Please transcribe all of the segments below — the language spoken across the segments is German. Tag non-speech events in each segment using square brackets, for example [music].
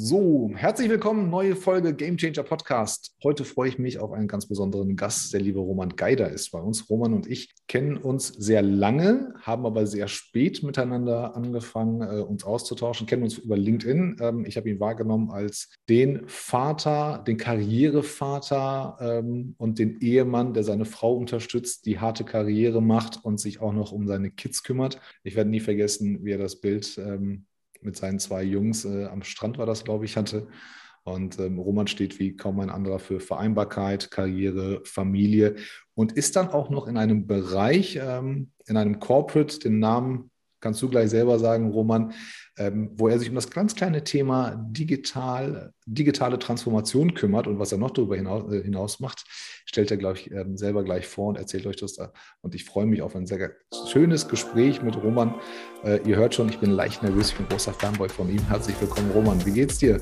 So, herzlich willkommen, neue Folge Game Changer Podcast. Heute freue ich mich auf einen ganz besonderen Gast. Der liebe Roman Geider ist bei uns. Roman und ich kennen uns sehr lange, haben aber sehr spät miteinander angefangen, äh, uns auszutauschen, kennen uns über LinkedIn. Ähm, ich habe ihn wahrgenommen als den Vater, den Karrierevater ähm, und den Ehemann, der seine Frau unterstützt, die harte Karriere macht und sich auch noch um seine Kids kümmert. Ich werde nie vergessen, wie er das Bild ähm, mit seinen zwei Jungs äh, am Strand war das, glaube ich, hatte. Und ähm, Roman steht wie kaum ein anderer für Vereinbarkeit, Karriere, Familie und ist dann auch noch in einem Bereich, ähm, in einem Corporate, den Namen kannst du gleich selber sagen, Roman, ähm, wo er sich um das ganz kleine Thema digital, digitale Transformation kümmert und was er noch darüber hinaus, äh, hinaus macht, stellt er, glaube ich, ähm, selber gleich vor und erzählt euch das da. Und ich freue mich auf ein sehr schönes Gespräch mit Roman. Äh, ihr hört schon, ich bin leicht nervös, ich bin großer Fanboy von ihm. Herzlich willkommen, Roman. Wie geht's dir?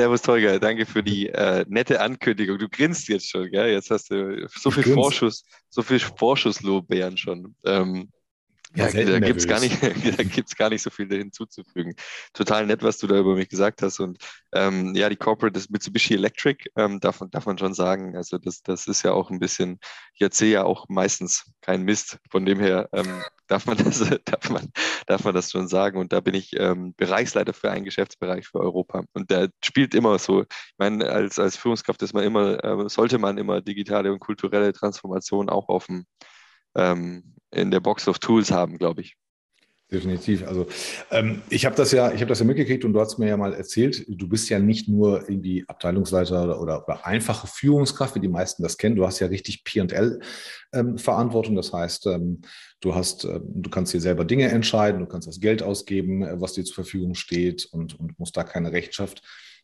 Servus, Tolga. Danke für die äh, nette Ankündigung. Du grinst jetzt schon, gell? Jetzt hast du so viel Vorschuss, so viel Vorschusslobären schon. Ähm, ja, da gibt es gar, nicht, [laughs] gar nicht so viel hinzuzufügen. Total nett, was du da über mich gesagt hast. Und ähm, ja, die Corporate ist Mitsubishi Electric, ähm, darf, darf man schon sagen. Also das, das ist ja auch ein bisschen, ich erzähle ja auch meistens keinen Mist. Von dem her ähm, darf, man das, [laughs] darf, man, darf man das schon sagen. Und da bin ich ähm, Bereichsleiter für einen Geschäftsbereich für Europa. Und der spielt immer so. Ich meine, als, als Führungskraft ist man immer, äh, sollte man immer digitale und kulturelle Transformation auch auf dem ähm, in der Box of Tools haben, glaube ich. Definitiv. Also ähm, ich habe das ja, ich habe das ja mitgekriegt und du hast mir ja mal erzählt, du bist ja nicht nur irgendwie Abteilungsleiter oder, oder, oder einfache Führungskraft, wie die meisten das kennen. Du hast ja richtig P&L-Verantwortung. Ähm, das heißt, ähm, du hast, äh, du kannst dir selber Dinge entscheiden, du kannst das Geld ausgeben, äh, was dir zur Verfügung steht und, und musst da keine Rechenschaft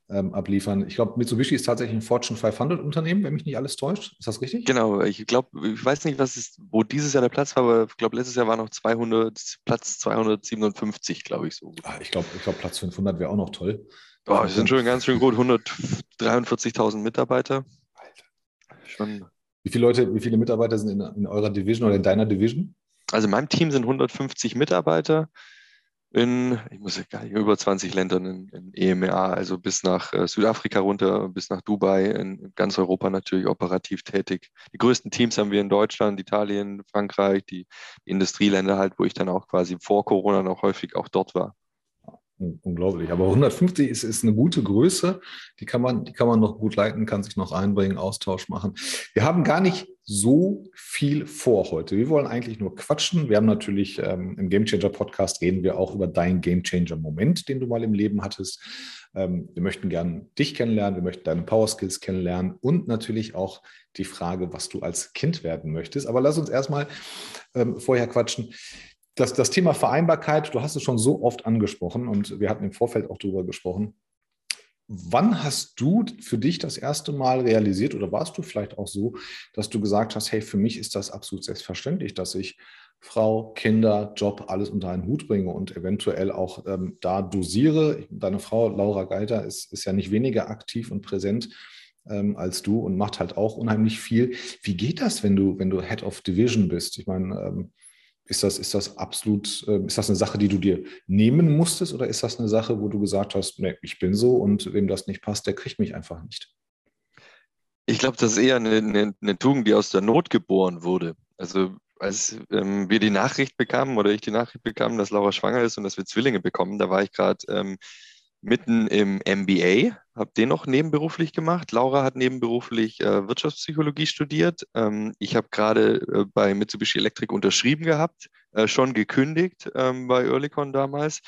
ähm, abliefern. Ich glaube, Mitsubishi ist tatsächlich ein Fortune 500 Unternehmen, wenn mich nicht alles täuscht. Ist das richtig? Genau. Ich glaube, ich weiß nicht, was ist, wo dieses Jahr der Platz war, aber ich glaube, letztes Jahr war noch 200, Platz 257, glaube ich so. Ah, ich glaube, ich glaub, Platz 500 wäre auch noch toll. Oh, wir sind schon ganz schön gut. 143.000 Mitarbeiter. Alter. Schon. Wie viele Leute, wie viele Mitarbeiter sind in, in eurer Division oder in deiner Division? Also in meinem Team sind 150 Mitarbeiter in, ich muss gar nicht, über 20 Ländern in, in EMEA, also bis nach äh, Südafrika runter, bis nach Dubai, in, in, ganz Europa natürlich operativ tätig. Die größten Teams haben wir in Deutschland, Italien, Frankreich, die, die Industrieländer halt, wo ich dann auch quasi vor Corona noch häufig auch dort war. Unglaublich. Aber 150 ist, ist eine gute Größe. Die kann, man, die kann man noch gut leiten, kann sich noch einbringen, Austausch machen. Wir haben gar nicht so viel vor heute. Wir wollen eigentlich nur quatschen. Wir haben natürlich ähm, im Game Changer Podcast reden wir auch über deinen Game Changer Moment, den du mal im Leben hattest. Ähm, wir möchten gerne dich kennenlernen, wir möchten deine Power Skills kennenlernen und natürlich auch die Frage, was du als Kind werden möchtest. Aber lass uns erstmal ähm, vorher quatschen das, das Thema Vereinbarkeit, du hast es schon so oft angesprochen und wir hatten im Vorfeld auch darüber gesprochen. Wann hast du für dich das erste Mal realisiert oder warst du vielleicht auch so, dass du gesagt hast, hey, für mich ist das absolut selbstverständlich, dass ich Frau, Kinder, Job, alles unter einen Hut bringe und eventuell auch ähm, da dosiere. Deine Frau, Laura Geiter, ist, ist ja nicht weniger aktiv und präsent ähm, als du und macht halt auch unheimlich viel. Wie geht das, wenn du, wenn du Head of Division bist? Ich meine, ähm, ist das, ist das absolut, ähm, ist das eine Sache, die du dir nehmen musstest oder ist das eine Sache, wo du gesagt hast, nee, ich bin so und wem das nicht passt, der kriegt mich einfach nicht? Ich glaube, das ist eher eine, eine, eine, Tugend, die aus der Not geboren wurde. Also als ähm, wir die Nachricht bekamen oder ich die Nachricht bekam, dass Laura schwanger ist und dass wir Zwillinge bekommen, da war ich gerade ähm, mitten im MBA, habe den noch nebenberuflich gemacht. Laura hat nebenberuflich äh, Wirtschaftspsychologie studiert. Ähm, ich habe gerade äh, bei Mitsubishi Electric unterschrieben gehabt, äh, schon gekündigt ähm, bei Earlycon damals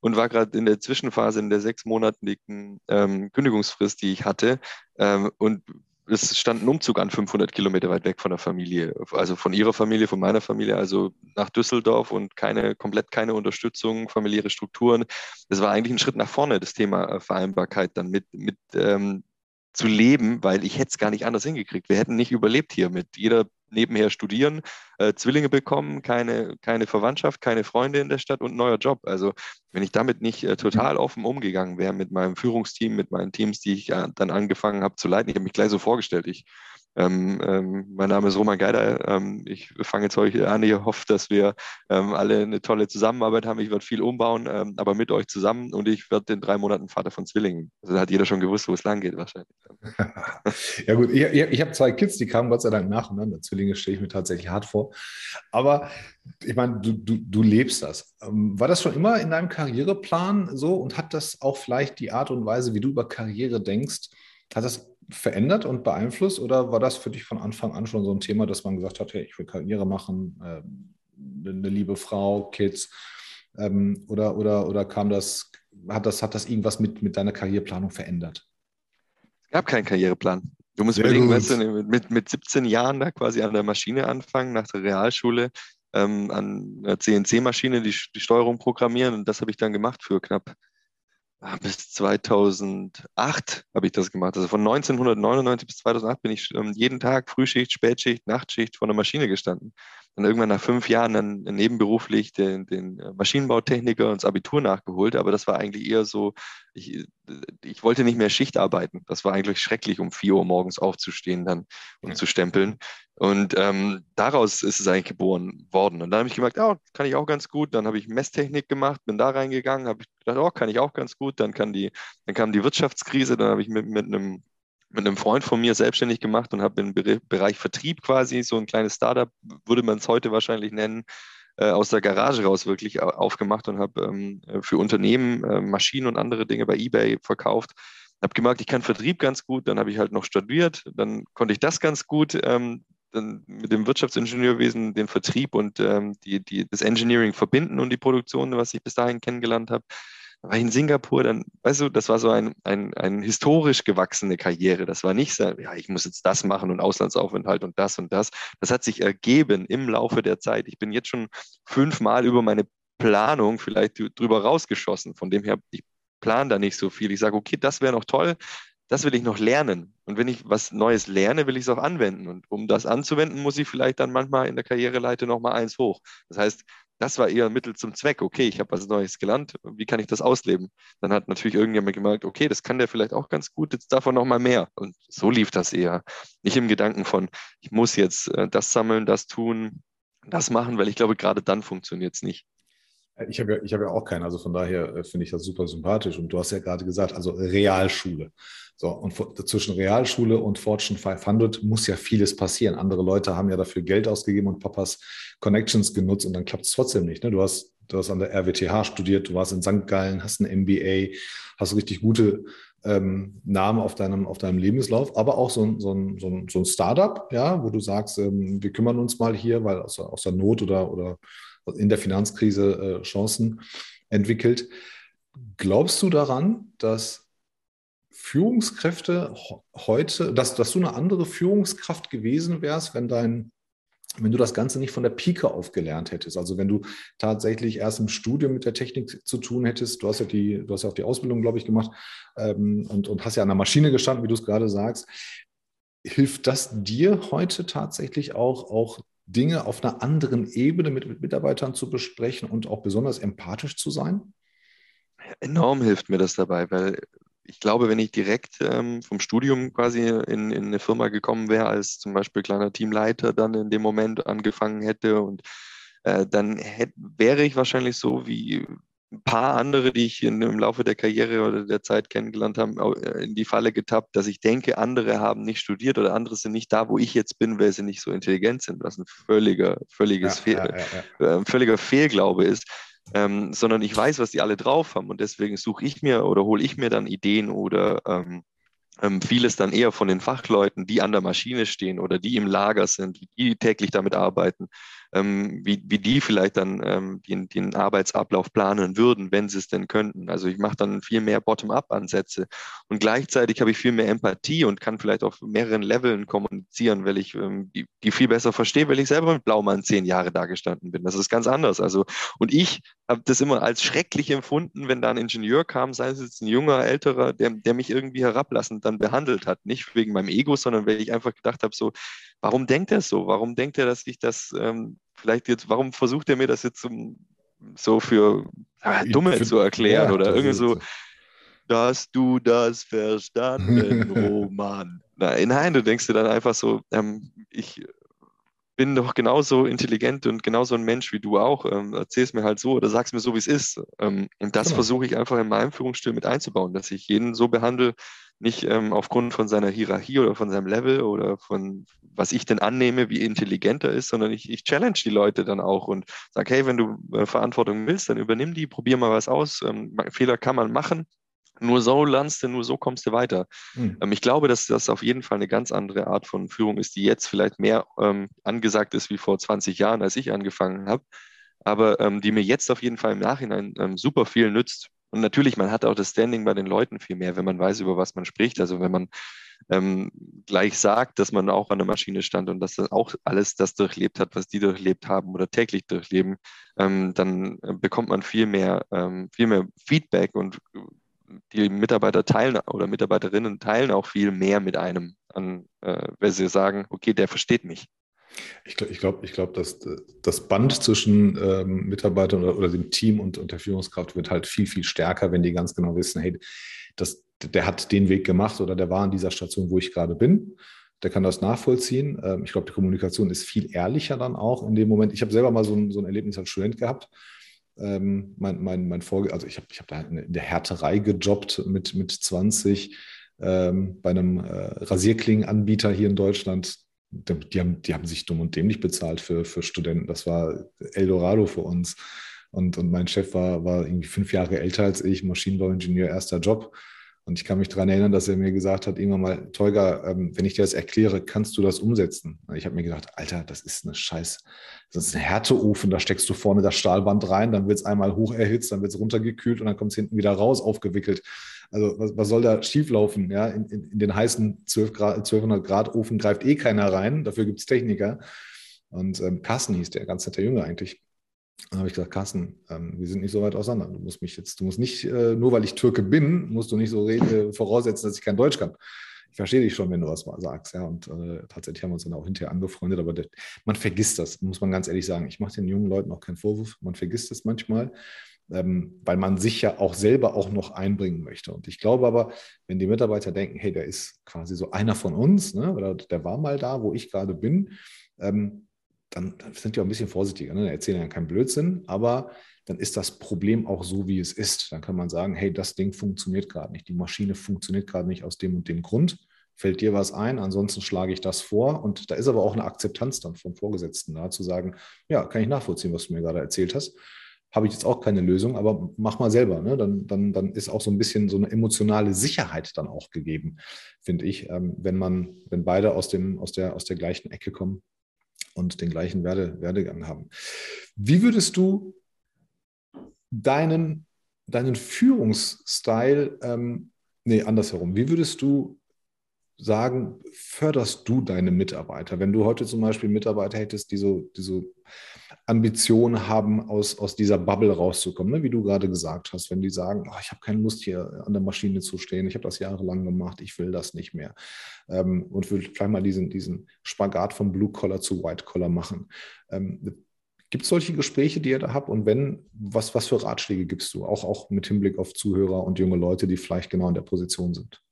und war gerade in der Zwischenphase in der sechsmonatigen ähm, Kündigungsfrist, die ich hatte. Ähm, und es stand ein Umzug an 500 Kilometer weit weg von der Familie, also von ihrer Familie, von meiner Familie, also nach Düsseldorf und keine, komplett keine Unterstützung, familiäre Strukturen. Das war eigentlich ein Schritt nach vorne, das Thema äh, Vereinbarkeit dann mit, mit ähm, zu leben, weil ich hätte es gar nicht anders hingekriegt. Wir hätten nicht überlebt hier mit jeder nebenher studieren, äh, Zwillinge bekommen, keine, keine Verwandtschaft, keine Freunde in der Stadt und neuer Job. Also wenn ich damit nicht äh, total offen umgegangen wäre mit meinem Führungsteam, mit meinen Teams, die ich äh, dann angefangen habe zu leiten, ich habe mich gleich so vorgestellt, ich Ähm, ähm, mein Name ist Roman Geider. Ähm, ich fange jetzt heute an. Ich hoffe, dass wir ähm, alle eine tolle Zusammenarbeit haben. Ich werde viel umbauen, ähm, aber mit euch zusammen und ich werde in drei Monaten Vater von Zwillingen. Also da hat jeder schon gewusst, wo es lang geht wahrscheinlich. [laughs] ja gut, ich, ich, habe zwei Kids, die kamen Gott sei Dank nacheinander. Zwillinge stelle ich mir tatsächlich hart vor. Aber ich meine, du, du, du lebst das. Ähm, war das schon immer in deinem Karriereplan so und hat das auch vielleicht die Art und Weise, wie du über Karriere denkst, hat das verändert und beeinflusst oder war das für dich von Anfang an schon so ein Thema, dass man gesagt hat, hey, ich will Karriere machen, äh, eine liebe Frau, Kids ähm, oder, oder, oder kam das, hat das, hat das irgendwas mit, mit deiner Karriereplanung verändert? Es gab keinen Karriereplan. Du musst Sehr überlegen, weißt du, mit, mit 17 Jahren da quasi an der Maschine anfangen, nach der Realschule, ähm, an einer CNC-Maschine die, die Steuerung programmieren und das habe ich dann gemacht für knapp bis 2008 habe ich das gemacht. Also von 1999 bis 2008 bin ich ähm, jeden Tag Frühschicht, Spätschicht, Nachtschicht vor der Maschine gestanden. Dann irgendwann nach fünf Jahren dann nebenberuflich den, den Maschinenbautechniker und das Abitur nachgeholt. Aber das war eigentlich eher so, ich, ich wollte nicht mehr Schicht arbeiten. Das war eigentlich schrecklich, um vier Uhr morgens aufzustehen dann und ja. zu stempeln. Und ähm, daraus ist es eigentlich geboren worden. Und dann habe ich gemerkt, ja, kann ich auch ganz gut. Dann habe ich Messtechnik gemacht, bin da reingegangen, habe ich gedacht, oh, kann ich auch ganz gut. Dann, kann die, dann kam die Wirtschaftskrise, dann habe ich mit, mit einem mit einem Freund von mir selbstständig gemacht und habe im Bereich Vertrieb quasi so ein kleines Startup, würde man es heute wahrscheinlich nennen, äh, aus der Garage raus wirklich aufgemacht und habe ähm, für Unternehmen äh, Maschinen und andere Dinge bei eBay verkauft habe gemerkt, ich kann Vertrieb ganz gut, dann habe ich halt noch studiert, dann konnte ich das ganz gut, ähm, mit dem Wirtschaftsingenieurwesen den Vertrieb und ähm, die, die, das Engineering verbinden und die Produktion, was ich bis dahin kennengelernt habe. War in Singapur, dann, weißt du, das war so ein, ein, ein historisch gewachsene Karriere. Das war nicht so, ja, ich muss jetzt das machen und Auslandsaufenthalt und das und das. Das hat sich ergeben im Laufe der Zeit. Ich bin jetzt schon fünfmal über meine Planung vielleicht drüber rausgeschossen. Von dem her, ich plane da nicht so viel. Ich sage, okay, das wäre noch toll, das will ich noch lernen. Und wenn ich was Neues lerne, will ich es auch anwenden. Und um das anzuwenden, muss ich vielleicht dann manchmal in der Karriereleite nochmal eins hoch. Das heißt, das war eher ein Mittel zum Zweck. Okay, ich habe was Neues gelernt. Wie kann ich das ausleben? Dann hat natürlich irgendjemand gemerkt, okay, das kann der vielleicht auch ganz gut. Jetzt davon nochmal mehr. Und so lief das eher. Nicht im Gedanken von, ich muss jetzt äh, das sammeln, das tun, das machen, weil ich glaube, gerade dann funktioniert es nicht. Ich habe ja, hab ja auch keinen, also von daher äh, finde ich das super sympathisch. Und du hast ja gerade gesagt, also Realschule. So, und zwischen Realschule und Fortune 500 muss ja vieles passieren. Andere Leute haben ja dafür Geld ausgegeben und Papas Connections genutzt und dann klappt es trotzdem nicht. Ne? Du, hast, du hast an der RWTH studiert, du warst in St. Gallen, hast ein MBA, hast richtig gute ähm, Namen auf deinem, auf deinem Lebenslauf, aber auch so ein, so ein, so ein, so ein Startup, ja, wo du sagst, ähm, wir kümmern uns mal hier, weil aus, aus der Not oder, oder in der Finanzkrise äh, Chancen entwickelt. Glaubst du daran, dass Führungskräfte heute, dass, dass du eine andere Führungskraft gewesen wärst, wenn dein wenn du das Ganze nicht von der Pike auf gelernt hättest, also wenn du tatsächlich erst im Studium mit der Technik zu tun hättest, du hast ja die, du hast ja auch die Ausbildung, glaube ich, gemacht ähm, und, und hast ja an der Maschine gestanden, wie du es gerade sagst, hilft das dir heute tatsächlich auch, auch Dinge auf einer anderen Ebene mit, mit Mitarbeitern zu besprechen und auch besonders empathisch zu sein? Enorm hilft mir das dabei, weil ich glaube, wenn ich direkt ähm, vom Studium quasi in, in eine Firma gekommen wäre, als zum Beispiel kleiner Teamleiter dann in dem Moment angefangen hätte und äh, dann hätte, wäre ich wahrscheinlich so wie ein paar andere, die ich in, im Laufe der Karriere oder der Zeit kennengelernt habe, äh, in die Falle getappt, dass ich denke, andere haben nicht studiert oder andere sind nicht da, wo ich jetzt bin, weil sie nicht so intelligent sind, was ein völliger, völliges ja, Fehl, ja, ja, äh, völliger Fehlglaube ist ähm, sondern ich weiß, was die alle drauf haben und deswegen suche ich mir oder hole ich mir dann Ideen oder ähm, ähm, vieles dann eher von den Fachleuten, die an der Maschine stehen oder die im Lager sind, die täglich damit arbeiten, ähm, wie, wie die vielleicht dann ähm, den, den Arbeitsablauf planen würden, wenn sie es denn könnten. Also ich mache dann viel mehr Bottom-up-Ansätze und gleichzeitig habe ich viel mehr Empathie und kann vielleicht auf mehreren Leveln kommunizieren, weil ich ähm, die, die viel besser verstehe, weil ich selber mit Blaumann zehn Jahre da gestanden bin. Das ist ganz anders. Also und ich habe das immer als schrecklich empfunden, wenn da ein Ingenieur kam, sei es jetzt ein junger, älterer, der, der mich irgendwie herablassend dann behandelt hat. Nicht wegen meinem Ego, sondern weil ich einfach gedacht habe, so, warum denkt er so? Warum denkt er, dass ich das ähm, vielleicht jetzt, warum versucht er mir das jetzt zum, so für ja, Dumme zu erklären ja, oder irgendwie so. dass du das verstanden, [laughs] Roman. Nein, nein, du denkst dir dann einfach so, ähm, ich bin doch genauso intelligent und genauso ein Mensch wie du auch. Ähm, Erzähl es mir halt so oder sag es mir so, wie es ist. Ähm, und das genau. versuche ich einfach in meinem Führungsstil mit einzubauen, dass ich jeden so behandle, nicht ähm, aufgrund von seiner Hierarchie oder von seinem Level oder von was ich denn annehme, wie intelligent er ist, sondern ich, ich challenge die Leute dann auch und sage, hey, wenn du äh, Verantwortung willst, dann übernimm die, probier mal was aus. Ähm, Fehler kann man machen, nur so lernst du, nur so kommst du weiter. Mhm. Ähm, ich glaube, dass das auf jeden Fall eine ganz andere Art von Führung ist, die jetzt vielleicht mehr ähm, angesagt ist wie vor 20 Jahren, als ich angefangen habe, aber ähm, die mir jetzt auf jeden Fall im Nachhinein ähm, super viel nützt. Und natürlich, man hat auch das Standing bei den Leuten viel mehr, wenn man weiß, über was man spricht. Also wenn man ähm, gleich sagt, dass man auch an der Maschine stand und dass das auch alles das durchlebt hat, was die durchlebt haben oder täglich durchleben, ähm, dann äh, bekommt man viel mehr, viel mehr Feedback und die Mitarbeiter teilen oder Mitarbeiterinnen teilen auch viel mehr mit einem, an, äh, wenn sie sagen, okay, der versteht mich. Ich glaube, ich glaube, ich glaub, dass das Band zwischen ähm, Mitarbeitern oder, oder, dem Team und, und, der Führungskraft wird halt viel, viel stärker, wenn die ganz genau wissen, hey, das, der hat den Weg gemacht oder der war an dieser Station, wo ich gerade bin. Der kann das nachvollziehen. Ähm, ich glaube, die Kommunikation ist viel ehrlicher dann auch in dem Moment. Ich habe selber mal so ein, so ein Erlebnis als Student gehabt ähm, mein, mein, mein Vorge also ich habe ich hab da in der Härterei gejobbt mit, mit 20 ähm, bei einem äh, Rasierklingenanbieter hier in Deutschland. Die haben, die haben sich dumm und dämlich bezahlt für, für Studenten. Das war Eldorado für uns. Und, und mein Chef war, war irgendwie fünf Jahre älter als ich, Maschinenbauingenieur, erster Job. Und ich kann mich daran erinnern, dass er mir gesagt hat, irgendwann mal, Tolga, ähm, wenn ich dir das erkläre, kannst du das umsetzen? Ich habe mir gedacht, Alter, das ist eine Scheiß, das ist ein Härteofen, da steckst du vorne das Stahlband rein, dann wird es einmal hoch erhitzt, dann wird es runtergekühlt und dann kommt es hinten wieder raus, aufgewickelt. Also was, was soll da schieflaufen? Ja? In, in, in den heißen 12 Grad, 1200 Grad Ofen greift eh keiner rein, dafür gibt es Techniker. Und ähm, Carsten hieß der, ganz netter Junge eigentlich. Dann habe ich gesagt, Carsten, ähm, wir sind nicht so weit auseinander. Du musst mich jetzt, du musst nicht, äh, nur weil ich Türke bin, musst du nicht so äh, voraussetzen, dass ich kein Deutsch kann. Ich verstehe dich schon, wenn du was sagst, ja. Und äh, tatsächlich haben wir uns dann auch hinterher angefreundet, aber der, man vergisst das, muss man ganz ehrlich sagen. Ich mache den jungen Leuten auch keinen Vorwurf, man vergisst es manchmal, ähm, weil man sich ja auch selber auch noch einbringen möchte. Und ich glaube aber, wenn die Mitarbeiter denken, hey, der ist quasi so einer von uns, ne, oder der war mal da, wo ich gerade bin, ähm, dann, sind die auch ein bisschen vorsichtiger. Ne? Erzählen ja keinen Blödsinn, aber dann ist das Problem auch so, wie es ist. Dann kann man sagen, hey, das Ding funktioniert gerade nicht. Die Maschine funktioniert gerade nicht aus dem und dem Grund. Fällt dir was ein? Ansonsten schlage ich das vor. Und da ist aber auch eine Akzeptanz dann vom Vorgesetzten da, zu sagen, ja, kann ich nachvollziehen, was du mir gerade erzählt hast. Habe ich jetzt auch keine Lösung, aber mach mal selber. Ne? Dann, dann, dann ist auch so ein bisschen so eine emotionale Sicherheit dann auch gegeben, finde ich, ähm, wenn man, wenn beide aus, dem, aus, der, aus der gleichen Ecke kommen und den gleichen Werde, Werdegang haben. Wie würdest du deinen, deinen Führungsstil, ähm, nee, andersherum, wie würdest du sagen, förderst du deine Mitarbeiter? Wenn du heute zum Beispiel Mitarbeiter hättest, die so, die so Ambitionen haben, aus, aus dieser Bubble rauszukommen, ne? wie du gerade gesagt hast, wenn die sagen, oh, ich habe keine Lust hier an der Maschine zu stehen, ich habe das jahrelang gemacht, ich will das nicht mehr ähm, und will vielleicht mal diesen, diesen Spagat von Blue Collar zu White Collar machen. Ähm, Gibt es solche Gespräche, die ihr da habt? Und wenn, was, was für Ratschläge gibst du, auch, auch mit Hinblick auf Zuhörer und junge Leute, die vielleicht genau in der Position sind?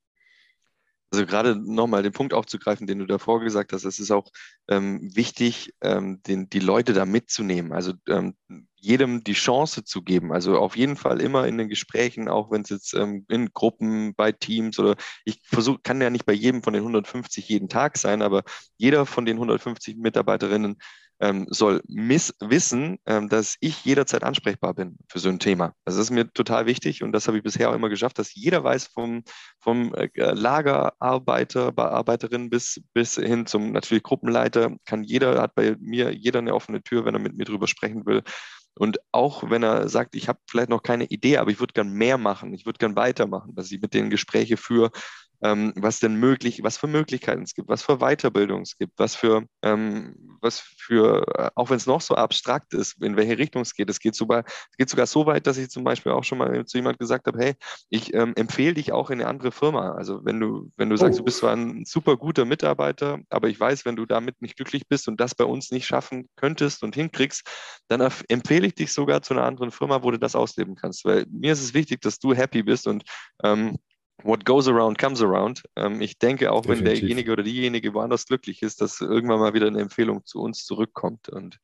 Also gerade nochmal den Punkt aufzugreifen, den du davor gesagt hast, es ist auch ähm, wichtig, ähm, den, die Leute da mitzunehmen, also ähm, jedem die Chance zu geben. Also auf jeden Fall immer in den Gesprächen, auch wenn es jetzt ähm, in Gruppen, bei Teams oder ich versuche, kann ja nicht bei jedem von den 150 jeden Tag sein, aber jeder von den 150 Mitarbeiterinnen ähm, soll wissen, ähm, dass ich jederzeit ansprechbar bin für so ein Thema. Also das ist mir total wichtig und das habe ich bisher auch immer geschafft, dass jeder weiß, vom, vom äh, Lagerarbeiter, Bearbeiterin bis, bis hin zum natürlich Gruppenleiter, kann jeder, hat bei mir jeder eine offene Tür, wenn er mit mir drüber sprechen will. Und auch wenn er sagt, ich habe vielleicht noch keine Idee, aber ich würde gern mehr machen, ich würde gern weitermachen, dass ich mit denen Gespräche führe, ähm, was denn möglich, was für Möglichkeiten es gibt, was für Weiterbildung es gibt, was für, ähm, was für, äh, auch wenn es noch so abstrakt ist, in welche Richtung es geht. Es geht sogar, es geht sogar so weit, dass ich zum Beispiel auch schon mal zu jemand gesagt habe, hey, ich ähm, empfehle dich auch in eine andere Firma. Also wenn du, wenn du sagst, oh. du bist zwar ein super guter Mitarbeiter, aber ich weiß, wenn du damit nicht glücklich bist und das bei uns nicht schaffen könntest und hinkriegst, dann empfehle ich dich sogar zu einer anderen Firma, wo du das ausleben kannst. Weil mir ist es wichtig, dass du happy bist und ähm, what goes around comes around. Ähm, ich denke, auch Definitiv. wenn derjenige oder diejenige woanders glücklich ist, dass irgendwann mal wieder eine Empfehlung zu uns zurückkommt. Und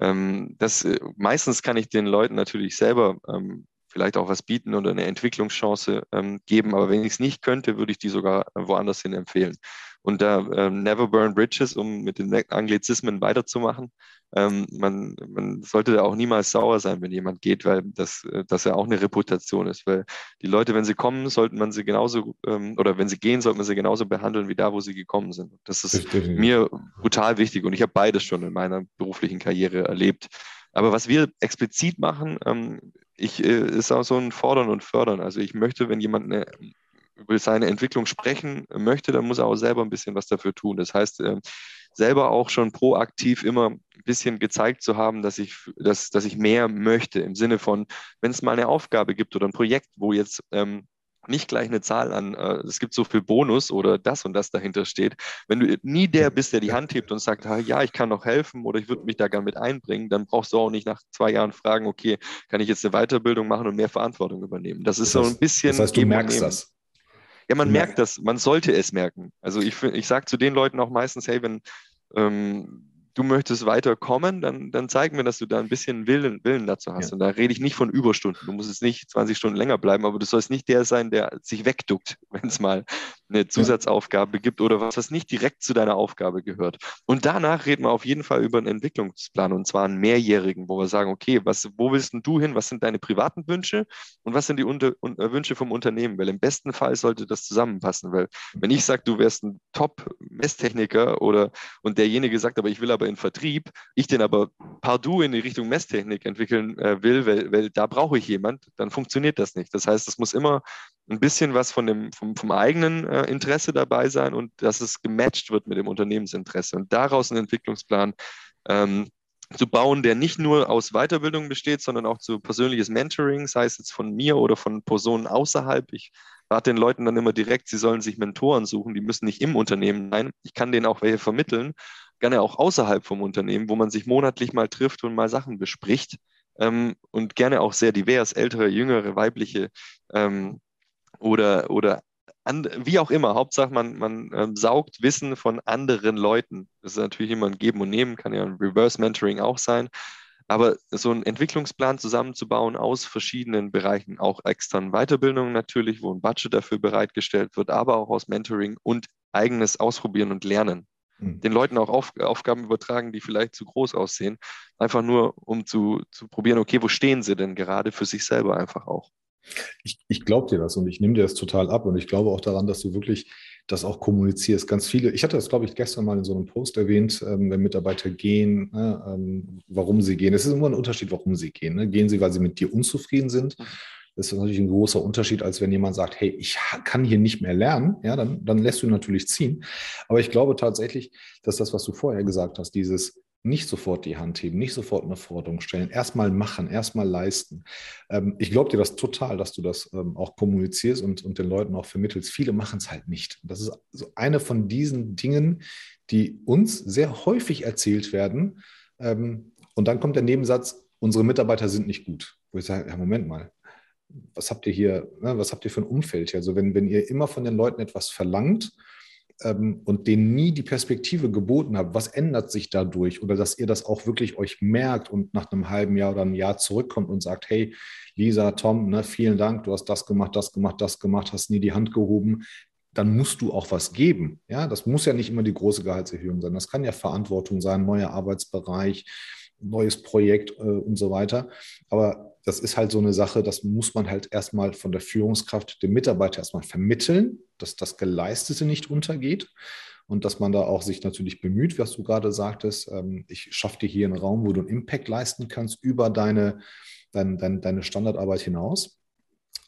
ähm, das äh, meistens kann ich den Leuten natürlich selber ähm, vielleicht auch was bieten oder eine Entwicklungschance ähm, geben. Aber wenn ich es nicht könnte, würde ich die sogar woanders hin empfehlen. Und da äh, Never Burn Bridges, um mit den Anglizismen weiterzumachen, ähm, man, man sollte da auch niemals sauer sein, wenn jemand geht, weil das, äh, das ja auch eine Reputation ist. Weil die Leute, wenn sie kommen, sollten man sie genauso, ähm, oder wenn sie gehen, sollte man sie genauso behandeln wie da, wo sie gekommen sind. Das ist Richtig. mir brutal wichtig und ich habe beides schon in meiner beruflichen Karriere erlebt. Aber was wir explizit machen, ähm, ich, äh, ist auch so ein Fordern und Fördern. Also ich möchte, wenn jemand eine, über seine Entwicklung sprechen möchte, dann muss er auch selber ein bisschen was dafür tun. Das heißt, äh, selber auch schon proaktiv immer ein bisschen gezeigt zu haben, dass ich, dass, dass ich mehr möchte, im Sinne von, wenn es mal eine Aufgabe gibt oder ein Projekt, wo jetzt ähm, nicht gleich eine Zahl an, äh, es gibt so viel Bonus oder das und das dahinter steht. Wenn du nie der bist, der die Hand hebt und sagt, ja, ich kann noch helfen oder ich würde mich da gerne mit einbringen, dann brauchst du auch nicht nach zwei Jahren fragen, okay, kann ich jetzt eine Weiterbildung machen und mehr Verantwortung übernehmen. Das ist das heißt, so ein bisschen. Das heißt, du merkst das. Ja, man merkt das, man sollte es merken. Also ich, ich sage zu den Leuten auch meistens, hey, wenn ähm, du möchtest weiterkommen, dann, dann zeig mir, dass du da ein bisschen Willen, Willen dazu hast. Ja. Und da rede ich nicht von Überstunden. Du musst jetzt nicht 20 Stunden länger bleiben, aber du sollst nicht der sein, der sich wegduckt, [laughs] wenn es mal eine Zusatzaufgabe gibt oder was, was nicht direkt zu deiner Aufgabe gehört. Und danach reden wir auf jeden Fall über einen Entwicklungsplan und zwar einen mehrjährigen, wo wir sagen, okay, was, wo willst du hin? Was sind deine privaten Wünsche und was sind die Unter und, äh, Wünsche vom Unternehmen? Weil im besten Fall sollte das zusammenpassen, weil wenn ich sage, du wärst ein Top-Messtechniker oder und derjenige sagt, aber ich will aber in Vertrieb, ich den aber partout in die Richtung Messtechnik entwickeln äh, will, weil, weil da brauche ich jemand, dann funktioniert das nicht. Das heißt, es muss immer ein bisschen was von dem, vom, vom eigenen äh, Interesse dabei sein und dass es gematcht wird mit dem Unternehmensinteresse und daraus einen Entwicklungsplan ähm, zu bauen, der nicht nur aus Weiterbildung besteht, sondern auch zu persönliches Mentoring, sei es jetzt von mir oder von Personen außerhalb. Ich rate den Leuten dann immer direkt, sie sollen sich Mentoren suchen, die müssen nicht im Unternehmen sein. Ich kann denen auch welche vermitteln, gerne auch außerhalb vom Unternehmen, wo man sich monatlich mal trifft und mal Sachen bespricht ähm, und gerne auch sehr divers, ältere, jüngere, weibliche ähm, oder, oder and, wie auch immer. Hauptsache, man, man ähm, saugt Wissen von anderen Leuten. Das ist natürlich immer ein Geben und Nehmen, kann ja ein Reverse Mentoring auch sein. Aber so einen Entwicklungsplan zusammenzubauen aus verschiedenen Bereichen, auch externen Weiterbildungen natürlich, wo ein Budget dafür bereitgestellt wird, aber auch aus Mentoring und eigenes Ausprobieren und Lernen. Mhm. Den Leuten auch Auf, Aufgaben übertragen, die vielleicht zu groß aussehen, einfach nur um zu, zu probieren, okay, wo stehen sie denn gerade für sich selber einfach auch. Ich, ich glaube dir das und ich nehme dir das total ab und ich glaube auch daran, dass du wirklich das auch kommunizierst. Ganz viele, ich hatte das, glaube ich, gestern mal in so einem Post erwähnt, ähm, wenn Mitarbeiter gehen, ne, ähm, warum sie gehen. Es ist immer ein Unterschied, warum sie gehen. Ne? Gehen sie, weil sie mit dir unzufrieden sind? Das ist natürlich ein großer Unterschied, als wenn jemand sagt, hey, ich kann hier nicht mehr lernen, ja, dann, dann lässt du natürlich ziehen. Aber ich glaube tatsächlich, dass das, was du vorher gesagt hast, dieses, nicht sofort die Hand heben, nicht sofort eine Forderung stellen, erstmal machen, erstmal leisten. Ähm, ich glaube dir das total, dass du das ähm, auch kommunizierst und, und den Leuten auch vermittelst. Viele machen es halt nicht. Das ist so eine von diesen Dingen, die uns sehr häufig erzählt werden. Ähm, und dann kommt der Nebensatz, unsere Mitarbeiter sind nicht gut. Wo ich sage, ja, Moment mal, was habt ihr hier, ne, was habt ihr für ein Umfeld? Also wenn, wenn ihr immer von den Leuten etwas verlangt, ähm, und denen nie die Perspektive geboten habt, was ändert sich dadurch? Oder dass ihr das auch wirklich euch merkt und nach einem halben Jahr oder einem Jahr zurückkommt und sagt, hey, Lisa, Tom, ne, vielen Dank, du hast das gemacht, das gemacht, das gemacht, hast nie die Hand gehoben. Dann musst du auch was geben. Ja, das muss ja nicht immer die große Gehaltserhöhung sein. Das kann ja Verantwortung sein, neuer Arbeitsbereich, neues Projekt äh, und so weiter. Aber das ist halt so eine Sache, das muss man halt erstmal von der Führungskraft dem Mitarbeiter erstmal vermitteln, dass das Geleistete nicht untergeht und dass man da auch sich natürlich bemüht, was du gerade sagtest. Ähm, ich schaffe dir hier einen Raum, wo du einen Impact leisten kannst über deine, dein, dein, deine Standardarbeit hinaus.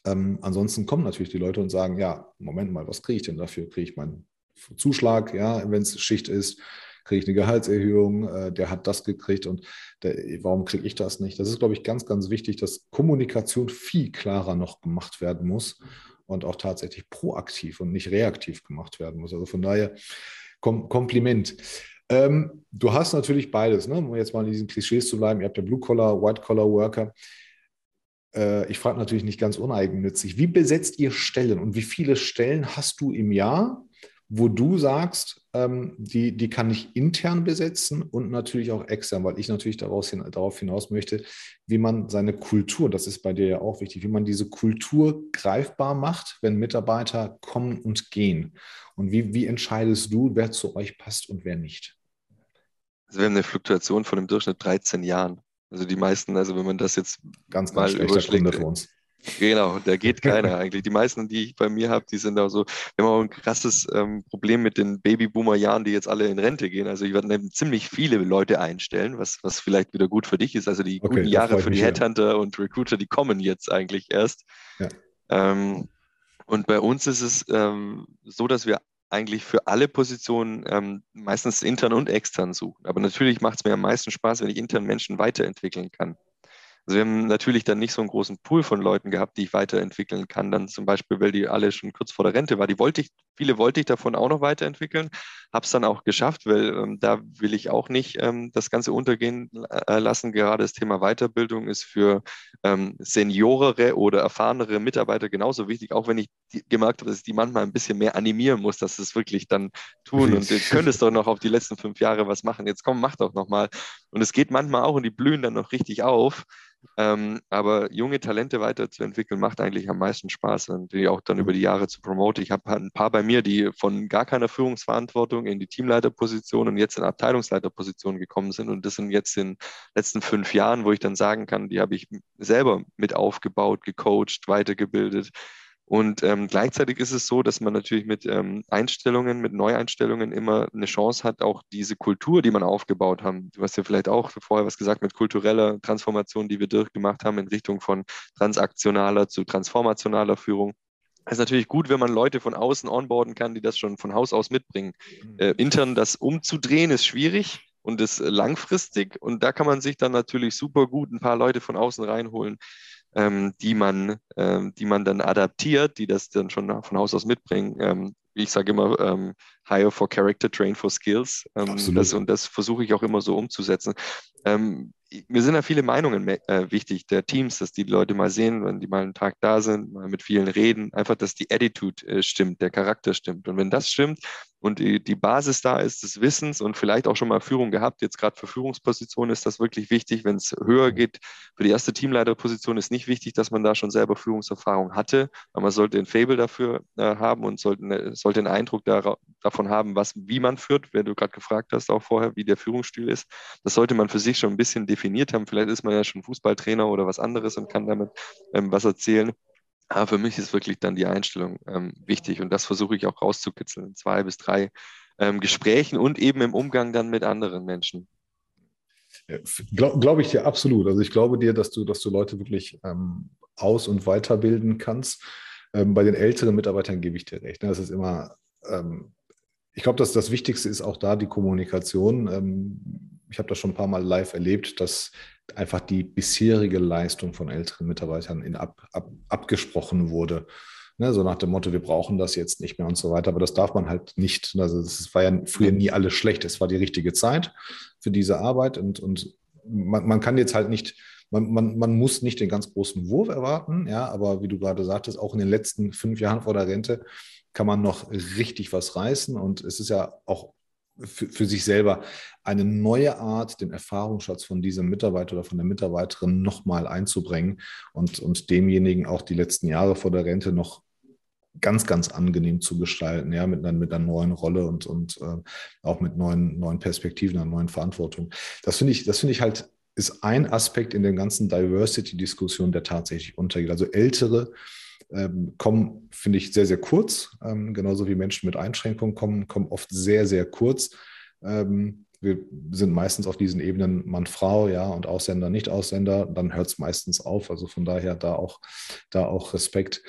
Ähm, ansonsten kommen natürlich die Leute und sagen, ja, Moment mal, was kriege ich denn dafür? Kriege ich meinen Zuschlag, ja, wenn es Schicht ist, kriege ich eine Gehaltserhöhung, äh, der hat das gekriegt und der, warum kriege ich das nicht? Das ist, glaube ich, ganz, ganz wichtig, dass Kommunikation viel klarer noch gemacht werden muss und auch tatsächlich proaktiv und nicht reaktiv gemacht werden muss. Also von daher Kom Kompliment. Ähm, du hast natürlich beides, ne? um jetzt mal in diesen Klischees zu bleiben. Ihr habt ja Blue-Collar, White-Collar-Worker. Äh, ich frage natürlich nicht ganz uneigennützig. Wie besetzt ihr Stellen und wie viele Stellen hast du im Jahr? wo du sagst, die, die kann ich intern besetzen und natürlich auch extern, weil ich natürlich daraus hin, darauf hinaus möchte, wie man seine Kultur, das ist bei dir ja auch wichtig, wie man diese Kultur greifbar macht, wenn Mitarbeiter kommen und gehen. Und wie, wie entscheidest du, wer zu euch passt und wer nicht? Also wir haben eine Fluktuation von im Durchschnitt 13 Jahren. Also die meisten, also wenn man das jetzt ganz, ganz mal überschlägt, für uns. Genau, da geht [laughs] keiner eigentlich. Die meisten, die ich bei mir habe, die sind auch so, wir haben auch ein krasses ähm, Problem mit den Babyboomer-Jahren, die jetzt alle in Rente gehen. Also ich werde ziemlich viele Leute einstellen, was, was vielleicht wieder gut für dich ist. Also die okay, guten Jahre für die Headhunter ja. und Recruiter, die kommen jetzt eigentlich erst. Ja. Ähm, und bei uns ist es ähm, so, dass wir eigentlich für alle Positionen ähm, meistens intern und extern suchen. Aber natürlich macht es mir am meisten Spaß, wenn ich intern Menschen weiterentwickeln kann. Also wir haben natürlich dann nicht so einen großen Pool von Leuten gehabt, die ich weiterentwickeln kann. Dann zum Beispiel, weil die alle schon kurz vor der Rente war. Die wollte ich, viele wollte ich davon auch noch weiterentwickeln, habe es dann auch geschafft, weil ähm, da will ich auch nicht ähm, das Ganze untergehen äh, lassen. Gerade das Thema Weiterbildung ist für ähm, seniorere oder erfahrenere Mitarbeiter genauso wichtig, auch wenn ich die, gemerkt habe, dass ich die manchmal ein bisschen mehr animieren muss, dass sie es wirklich dann tun. Und du könntest doch noch auf die letzten fünf Jahre was machen. Jetzt komm, mach doch noch mal. Und es geht manchmal auch und die blühen dann noch richtig auf. Ähm, aber junge Talente weiterzuentwickeln, macht eigentlich am meisten Spaß und die auch dann über die Jahre zu promoten. Ich habe ein paar bei mir, die von gar keiner Führungsverantwortung in die Teamleiterposition und jetzt in Abteilungsleiterposition gekommen sind. Und das sind jetzt in den letzten fünf Jahren, wo ich dann sagen kann, die habe ich selber mit aufgebaut, gecoacht, weitergebildet und ähm, gleichzeitig ist es so, dass man natürlich mit ähm, Einstellungen, mit Neueinstellungen immer eine Chance hat, auch diese Kultur, die man aufgebaut haben. Du hast ja vielleicht auch vorher was gesagt mit kultureller Transformation, die wir durchgemacht haben in Richtung von transaktionaler zu transformationaler Führung. Es ist natürlich gut, wenn man Leute von außen onboarden kann, die das schon von Haus aus mitbringen. Mhm. Äh, intern das umzudrehen ist schwierig und ist langfristig. Und da kann man sich dann natürlich super gut ein paar Leute von außen reinholen, ähm, die, man, ähm, die man dann adaptiert, die das dann schon von Haus aus mitbringen. Ähm, ich sage immer, ähm, hire for character, train for skills. Ähm, das, und das versuche ich auch immer so umzusetzen. Ähm, mir sind da viele Meinungen äh, wichtig der Teams, dass die Leute mal sehen, wenn die mal einen Tag da sind, mal mit vielen reden, einfach, dass die Attitude äh, stimmt, der Charakter stimmt. Und wenn das stimmt und die, die Basis da ist des Wissens und vielleicht auch schon mal Führung gehabt, jetzt gerade für Führungspositionen ist das wirklich wichtig, wenn es höher geht. Für die erste Teamleiterposition ist nicht wichtig, dass man da schon selber Führungserfahrung hatte, aber man sollte ein Fable dafür äh, haben und sollte, sollte einen Eindruck da, davon haben, was, wie man führt, wenn du gerade gefragt hast auch vorher, wie der Führungsstil ist. Das sollte man für sich schon ein bisschen definiert haben. Vielleicht ist man ja schon Fußballtrainer oder was anderes und kann damit ähm, was erzählen. Aber für mich ist wirklich dann die Einstellung ähm, wichtig und das versuche ich auch rauszukitzeln in zwei bis drei ähm, Gesprächen und eben im Umgang dann mit anderen Menschen. Ja, Glaube glaub ich dir absolut. Also ich glaube dir, dass du, dass du Leute wirklich ähm, aus- und weiterbilden kannst. Ähm, bei den älteren Mitarbeitern gebe ich dir recht. Ne? Das ist immer, ähm, ich glaube, dass das Wichtigste ist auch da die Kommunikation. Ähm, ich habe das schon ein paar Mal live erlebt, dass einfach die bisherige Leistung von älteren Mitarbeitern in ab, ab, abgesprochen wurde. Ne, so nach dem Motto, wir brauchen das jetzt nicht mehr und so weiter. Aber das darf man halt nicht. Also es war ja früher nie alles schlecht. Es war die richtige Zeit für diese Arbeit und, und man, man kann jetzt halt nicht, man, man, man muss nicht den ganz großen Wurf erwarten, ja, aber wie du gerade sagtest, auch in den letzten fünf Jahren vor der Rente kann man noch richtig was reißen. Und es ist ja auch für, für, sich selber eine neue Art, den Erfahrungsschatz von diesem Mitarbeiter oder von der Mitarbeiterin nochmal einzubringen und, und demjenigen auch die letzten Jahre vor der Rente noch ganz, ganz angenehm zu gestalten, ja, mit einer, mit einer neuen Rolle und, und äh, auch mit neuen, neuen Perspektiven, einer neuen Verantwortung. Das finde ich, das finde ich halt, ist ein Aspekt in der ganzen Diversity-Diskussion, der tatsächlich untergeht. Also ältere ähm, kommen, finde ich, sehr, sehr kurz. Ähm, genauso wie Menschen mit Einschränkungen kommen, kommen oft sehr, sehr kurz. Ähm, wir sind meistens auf diesen Ebenen Mann-Frau, ja, und Ausländer, Nicht-Ausländer, dann hört es meistens auf. Also von daher da auch, da auch Respekt.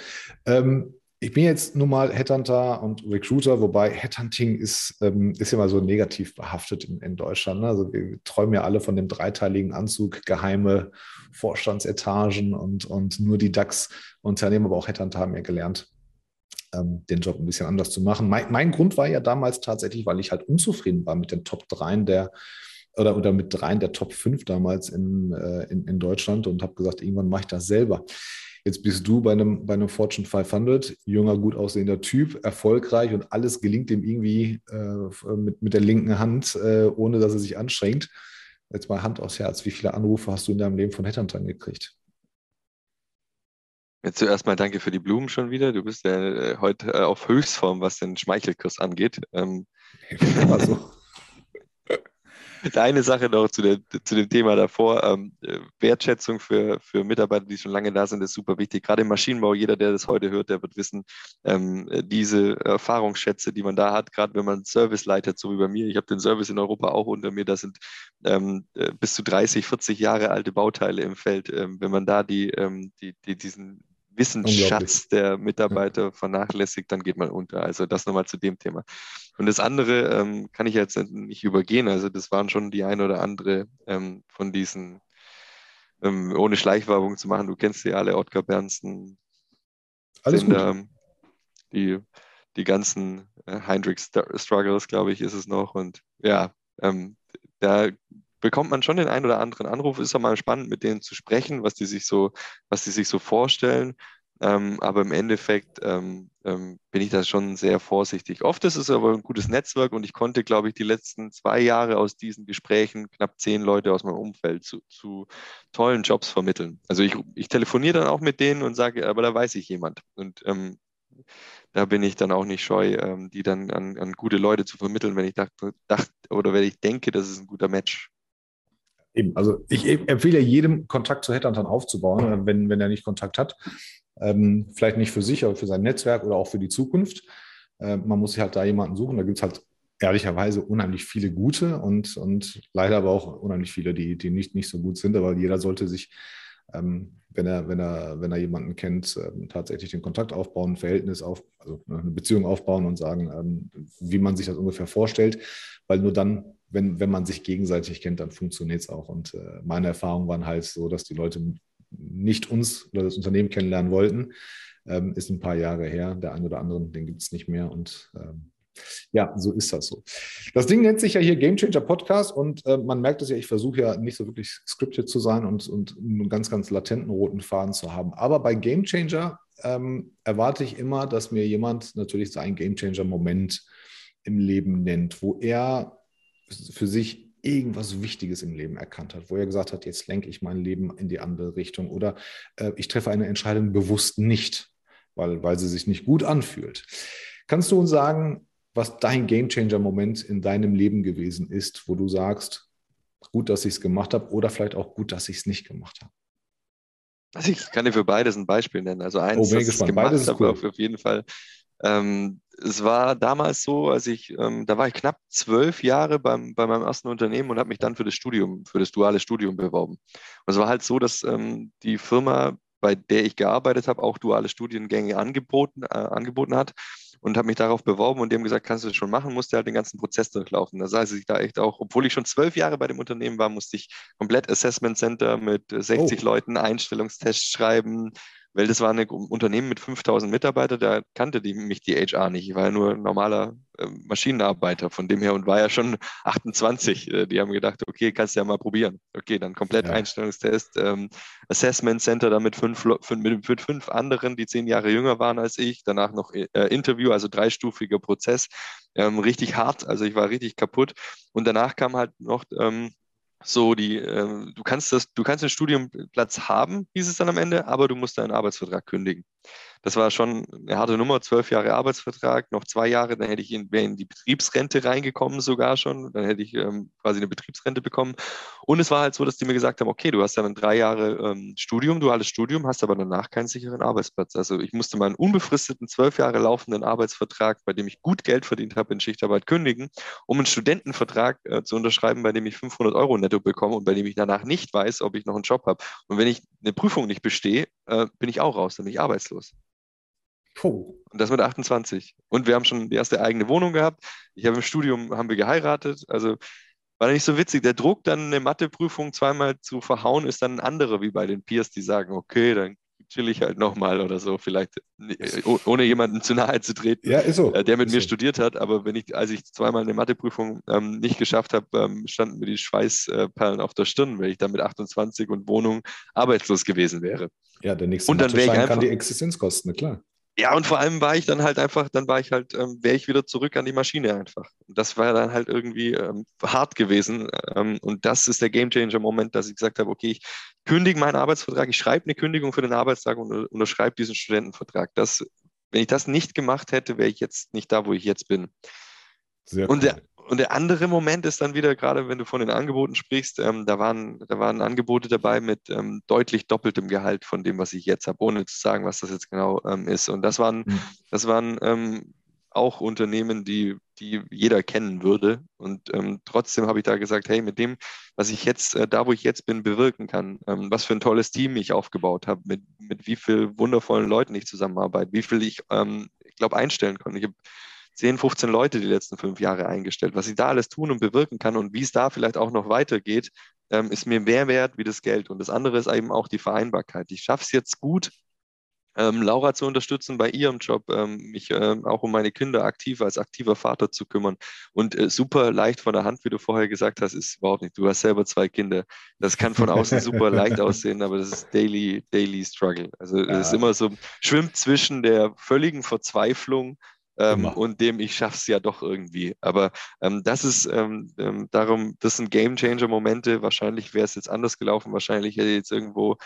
Ähm, ich bin jetzt nun mal Headhunter und Recruiter, wobei Headhunting ist, ähm, ist ja mal so negativ behaftet in, in Deutschland. Ne? Also wir träumen ja alle von dem dreiteiligen Anzug, geheime Vorstandsetagen und, und nur die DAX-Unternehmen, aber auch Headhunter haben ja gelernt, ähm, den Job ein bisschen anders zu machen. Mein, mein, Grund war ja damals tatsächlich, weil ich halt unzufrieden war mit den Top 3 der oder, oder mit dreien der Top 5 damals in, äh, in, in Deutschland und habe gesagt, irgendwann mache ich das selber. Jetzt bist du bei einem, bei einem Fortune 500, junger, gut aussehender Typ, erfolgreich und alles gelingt ihm irgendwie äh, mit, mit der linken Hand, äh, ohne dass er sich anstrengt. Jetzt mal Hand aufs Herz. Wie viele Anrufe hast du in deinem Leben von Headhuntern gekriegt? Jetzt zuerst mal danke für die Blumen schon wieder. Du bist ja äh, heute äh, auf Höchstform, was den Schmeichelkurs angeht. Ähm, [laughs] also. [laughs] Eine Sache noch zu, der, zu dem Thema davor. Ähm, Wertschätzung für, für Mitarbeiter, die schon lange da sind, ist super wichtig. Gerade im Maschinenbau, jeder, der das heute hört, der wird wissen, ähm, diese Erfahrungsschätze, die man da hat, gerade wenn man Service leitet, so wie bei mir. Ich habe den Service in Europa auch unter mir. Da sind ähm, äh, bis zu 30, 40 Jahre alte Bauteile im Feld. Ähm, wenn man da die, ähm, die, die, diesen Wissensschatz der Mitarbeiter vernachlässigt, dann geht man unter. Also das nochmal zu dem Thema. Und das andere ähm, kann ich jetzt nicht übergehen. Also das waren schon die ein oder andere ähm, von diesen, ähm, ohne Schleichwerbung zu machen. Du kennst sie alle, Ottgar Bernsten, Alles sind, gut. die, die ganzen äh, Heinrich Struggles, glaube ich, ist es noch. Und ja, ähm, da bekommt man schon den einen oder anderen Anruf. Ist auch mal spannend, mit denen zu sprechen, was die sich so, was die sich so vorstellen. Ähm, aber im Endeffekt ähm, ähm, bin ich da schon sehr vorsichtig. Oft ist es aber ein gutes Netzwerk und ich konnte, glaube ich, die letzten zwei Jahre aus diesen Gesprächen knapp zehn Leute aus meinem Umfeld zu, zu tollen Jobs vermitteln. Also ich, ich telefoniere dann auch mit denen und sage, aber da weiß ich jemand. Und ähm, da bin ich dann auch nicht scheu, ähm, die dann an, an, gute Leute zu vermitteln, wenn ich dachte, dachte oder wenn ich denke, das ist ein guter Match. Eben, also ich empfehle jedem, Kontakt zu Headhuntern aufzubauen, äh, wenn, wenn er nicht Kontakt hat. Ähm, vielleicht nicht für sich, aber für sein Netzwerk oder auch für die Zukunft. Äh, man muss sich halt da jemanden suchen. Da gibt es halt ehrlicherweise unheimlich viele gute und, und leider aber auch unheimlich viele, die, die nicht, nicht so gut sind. Aber jeder sollte sich, ähm, wenn, er, wenn, er, wenn er jemanden kennt, äh, tatsächlich den Kontakt aufbauen, ein Verhältnis auf, also eine Beziehung aufbauen und sagen, ähm, wie man sich das ungefähr vorstellt. Weil nur dann wenn, wenn man sich gegenseitig kennt, dann funktioniert es auch. Und äh, meine Erfahrungen waren halt so, dass die Leute nicht uns oder das Unternehmen kennenlernen wollten. Ähm, ist ein paar Jahre her. Der eine oder andere, den gibt es nicht mehr. Und ähm, ja, so ist das so. Das Ding nennt sich ja hier Game Changer Podcast und äh, man merkt es ja, ich versuche ja nicht so wirklich scripted zu sein und, und einen ganz, ganz latenten roten Faden zu haben. Aber bei Game Changer ähm, erwarte ich immer, dass mir jemand natürlich seinen Game Changer Moment im Leben nennt, wo er für sich irgendwas Wichtiges im Leben erkannt hat, wo er gesagt hat, jetzt lenke ich mein Leben in die andere Richtung oder äh, ich treffe eine Entscheidung bewusst nicht, weil, weil sie sich nicht gut anfühlt. Kannst du uns sagen, was dein Gamechanger-Moment in deinem Leben gewesen ist, wo du sagst, gut, dass ich es gemacht habe oder vielleicht auch gut, dass ich es nicht gemacht habe? Also ich kann dir für beides ein Beispiel nennen. Also eins, oh, bin ich gespannt. Beides ist cool. auf jeden Fall ähm, es war damals so, als ich, ähm, da war ich knapp zwölf Jahre beim, bei meinem ersten Unternehmen und habe mich dann für das Studium, für das duale Studium beworben. Und es war halt so, dass ähm, die Firma, bei der ich gearbeitet habe, auch duale Studiengänge angeboten, äh, angeboten hat und habe mich darauf beworben und die haben gesagt, kannst du das schon machen, musste halt den ganzen Prozess durchlaufen. Das heißt, ich da echt auch, obwohl ich schon zwölf Jahre bei dem Unternehmen war, musste ich komplett Assessment Center mit 60 oh. Leuten Einstellungstests schreiben, weil das war ein Unternehmen mit 5000 Mitarbeitern, da kannte die, mich die HR nicht. Ich war ja nur normaler äh, Maschinenarbeiter von dem her und war ja schon [laughs] 28. Äh, die haben gedacht, okay, kannst du ja mal probieren. Okay, dann komplett ja. Einstellungstest, ähm, Assessment Center da mit fünf, fünf, mit, mit, fünf anderen, die zehn Jahre jünger waren als ich. Danach noch äh, Interview, also dreistufiger Prozess. Ähm, richtig hart, also ich war richtig kaputt. Und danach kam halt noch ähm, so die, äh, du kannst das, du kannst den Studienplatz haben, hieß es dann am Ende, aber du musst deinen Arbeitsvertrag kündigen. Das war schon eine harte Nummer, zwölf Jahre Arbeitsvertrag, noch zwei Jahre, dann hätte ich in, in die Betriebsrente reingekommen sogar schon, dann hätte ich ähm, quasi eine Betriebsrente bekommen. Und es war halt so, dass die mir gesagt haben, okay, du hast dann drei Jahre ähm, Studium, duales Studium, hast aber danach keinen sicheren Arbeitsplatz. Also ich musste meinen unbefristeten, zwölf Jahre laufenden Arbeitsvertrag, bei dem ich gut Geld verdient habe in Schichtarbeit, kündigen, um einen Studentenvertrag äh, zu unterschreiben, bei dem ich 500 Euro netto bekomme und bei dem ich danach nicht weiß, ob ich noch einen Job habe. Und wenn ich eine Prüfung nicht bestehe, äh, bin ich auch raus, dann bin ich arbeitslos. Oh. Und das mit 28. Und wir haben schon die erste eigene Wohnung gehabt. Ich habe im Studium, haben wir geheiratet. Also war nicht so witzig. Der Druck, dann eine Matheprüfung zweimal zu verhauen, ist dann ein anderer wie bei den Peers, die sagen, okay, dann chill ich halt nochmal oder so, vielleicht äh, ohne jemanden zu nahe zu treten, ja, so. Äh, der mit ist mir so. studiert hat. Aber wenn ich, als ich zweimal eine Matheprüfung ähm, nicht geschafft habe, ähm, standen mir die Schweißperlen auf der Stirn, weil ich dann mit 28 und Wohnung arbeitslos gewesen wäre. Ja, der nächste und dann wäre ich einfach, kann die Existenz kosten, klar. Ja, und vor allem war ich dann halt einfach, dann war ich halt, ähm, wäre ich wieder zurück an die Maschine einfach. Das war dann halt irgendwie ähm, hart gewesen. Ähm, und das ist der Gamechanger-Moment, dass ich gesagt habe, okay, ich kündige meinen Arbeitsvertrag, ich schreibe eine Kündigung für den Arbeitstag und unterschreibe diesen Studentenvertrag. Das, wenn ich das nicht gemacht hätte, wäre ich jetzt nicht da, wo ich jetzt bin. Sehr und cool. der, und der andere Moment ist dann wieder, gerade wenn du von den Angeboten sprichst, ähm, da, waren, da waren Angebote dabei mit ähm, deutlich doppeltem Gehalt von dem, was ich jetzt habe, ohne zu sagen, was das jetzt genau ähm, ist. Und das waren, mhm. das waren ähm, auch Unternehmen, die, die jeder kennen würde. Und ähm, trotzdem habe ich da gesagt, hey, mit dem, was ich jetzt, äh, da wo ich jetzt bin, bewirken kann, ähm, was für ein tolles Team ich aufgebaut habe, mit, mit wie vielen wundervollen Leuten ich zusammenarbeite, wie viel ich, ich glaube, einstellen kann. Ich habe 10, 15 Leute die letzten fünf Jahre eingestellt. Was ich da alles tun und bewirken kann und wie es da vielleicht auch noch weitergeht, ähm, ist mir mehr wert wie das Geld. Und das andere ist eben auch die Vereinbarkeit. Ich schaffe es jetzt gut, ähm, Laura zu unterstützen bei ihrem Job, ähm, mich ähm, auch um meine Kinder aktiv als aktiver Vater zu kümmern. Und äh, super leicht von der Hand, wie du vorher gesagt hast, ist überhaupt nicht. Du hast selber zwei Kinder. Das kann von außen super leicht aussehen, aber das ist daily, daily struggle. Also es ja. ist immer so, schwimmt zwischen der völligen Verzweiflung ähm, und dem ich schaff's ja doch irgendwie. Aber ähm, das ist ähm, ähm darum, das sind Game Changer Momente. Wahrscheinlich wäre es jetzt anders gelaufen. Wahrscheinlich hätte ich jetzt irgendwo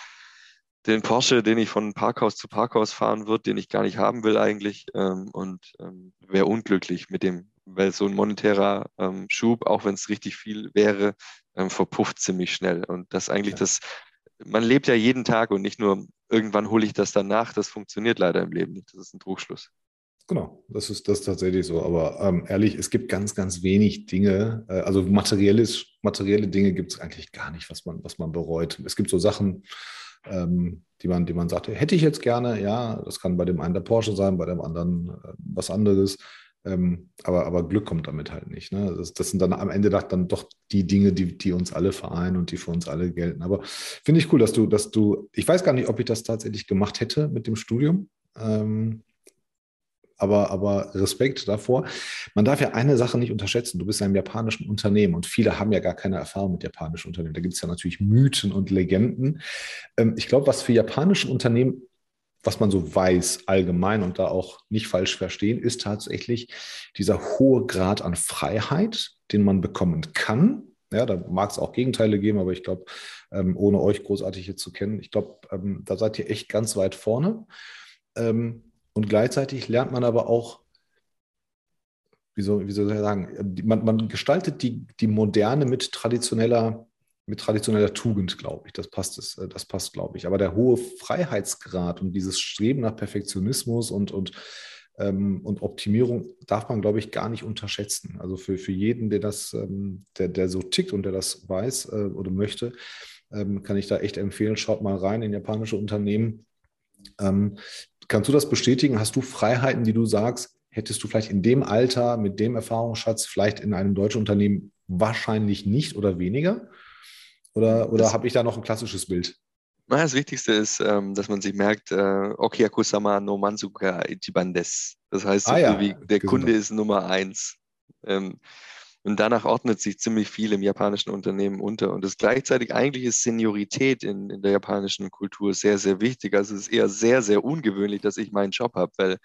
den Porsche, den ich von Parkhaus zu Parkhaus fahren würde, den ich gar nicht haben will eigentlich ähm, und ähm, wäre unglücklich mit dem, weil so ein monetärer Schub, auch wenn es richtig viel wäre, verpufft ziemlich schnell. Und das eigentlich ja. das, man lebt ja jeden Tag und nicht nur irgendwann hole ich das dann nach. Das funktioniert leider im Leben nicht. Das ist ein Trugschluss. Genau, das ist das ist tatsächlich so. Aber ähm, ehrlich, es gibt ganz, ganz wenig Dinge, äh, also materielles, materielle Dinge gibt es eigentlich gar nicht, was man, was man bereut. Es gibt so Sachen, ähm, die man, die man sagt, hätte ich jetzt gerne, ja, das kann bei dem einen der Porsche sein, bei dem anderen äh, was anderes. Ähm, aber, aber Glück kommt damit halt nicht. Ne? Das, das, sind dann am Ende dann doch die Dinge, die, die uns alle vereinen und die für uns alle gelten. Aber finde ich cool, dass du, dass du, ich weiß gar nicht, ob ich das tatsächlich gemacht hätte mit dem Studium. Ähm, aber, aber Respekt davor. Man darf ja eine Sache nicht unterschätzen. Du bist ja im japanischen Unternehmen und viele haben ja gar keine Erfahrung mit japanischen Unternehmen. Da gibt es ja natürlich Mythen und Legenden. Ähm, ich glaube, was für japanische Unternehmen was man so weiß allgemein und da auch nicht falsch verstehen, ist tatsächlich dieser hohe Grad an Freiheit, den man bekommen kann. Ja, da mag es auch Gegenteile geben, aber ich glaube, ähm, ohne euch großartig hier zu kennen, ich glaube, ähm, da seid ihr echt ganz weit vorne. Und gleichzeitig lernt man aber auch, wie soll, wie soll ich sagen, man, man gestaltet die, die Moderne mit traditioneller, mit traditioneller Tugend, glaube ich. Das passt, das, äh, das passt, glaube ich. Aber der hohe Freiheitsgrad und dieses Streben nach Perfektionismus und, und, ähm, und Optimierung darf man, glaube ich, gar nicht unterschätzen. Also für, für jeden, der das, ähm, der, der so tickt und der das weiß äh, oder möchte, ähm, kann ich da echt empfehlen, schaut mal rein in japanische Unternehmen. Ähm, Kannst du das bestätigen? Hast du Freiheiten, die du sagst, hättest du vielleicht in dem Alter, mit dem Erfahrungsschatz, vielleicht in einem deutschen Unternehmen wahrscheinlich nicht oder weniger? Oder, oder habe ich da noch ein klassisches Bild? Das Wichtigste ist, ähm, dass man sich merkt, äh, Okiakusama no Mansuka Ichiban des. Das heißt, ah, ja. der Kunde ist Nummer eins. Und danach ordnet sich ziemlich viel im japanischen Unternehmen unter. Und das gleichzeitig eigentlich ist Seniorität in, in der japanischen Kultur sehr, sehr wichtig. Also es ist eher sehr, sehr ungewöhnlich, dass ich meinen Job habe, weil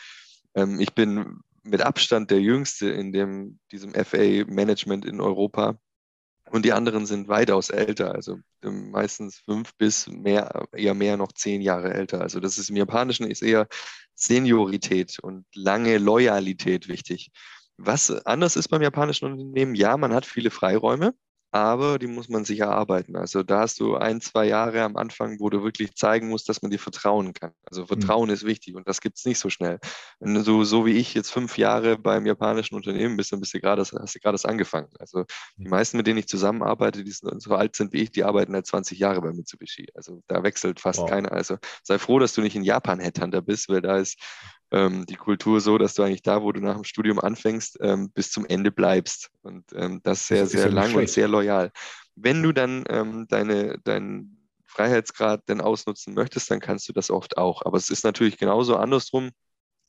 ähm, ich bin mit Abstand der Jüngste in dem, diesem FA-Management in Europa. und die anderen sind weitaus älter, also ähm, meistens fünf bis mehr, eher mehr noch zehn Jahre älter. Also das ist im Japanischen ist eher Seniorität und lange Loyalität wichtig. Was anders ist beim japanischen Unternehmen, ja, man hat viele Freiräume, aber die muss man sich erarbeiten. Also da hast du ein, zwei Jahre am Anfang, wo du wirklich zeigen musst, dass man dir vertrauen kann. Also mhm. Vertrauen mhm. ist wichtig und das gibt es nicht so schnell. Wenn du so wie ich jetzt fünf Jahre beim japanischen Unternehmen bist, dann bist du gerade, hast du gerade das angefangen. Also die mhm. meisten, mit denen ich zusammenarbeite, die so alt sind wie ich, die arbeiten seit 20 Jahre bei Mitsubishi. Also da wechselt fast wow. keiner. Also sei froh, dass du nicht in Japan Headhunter bist, weil da ist ähm, die Kultur so, dass du eigentlich da, wo du nach dem Studium anfängst, ähm, bis zum Ende bleibst. Und ähm, das sehr, sehr lang und sehr loyal. Wenn du dann ähm, deine, deinen Freiheitsgrad denn ausnutzen möchtest, dann kannst du das oft auch. Aber es ist natürlich genauso andersrum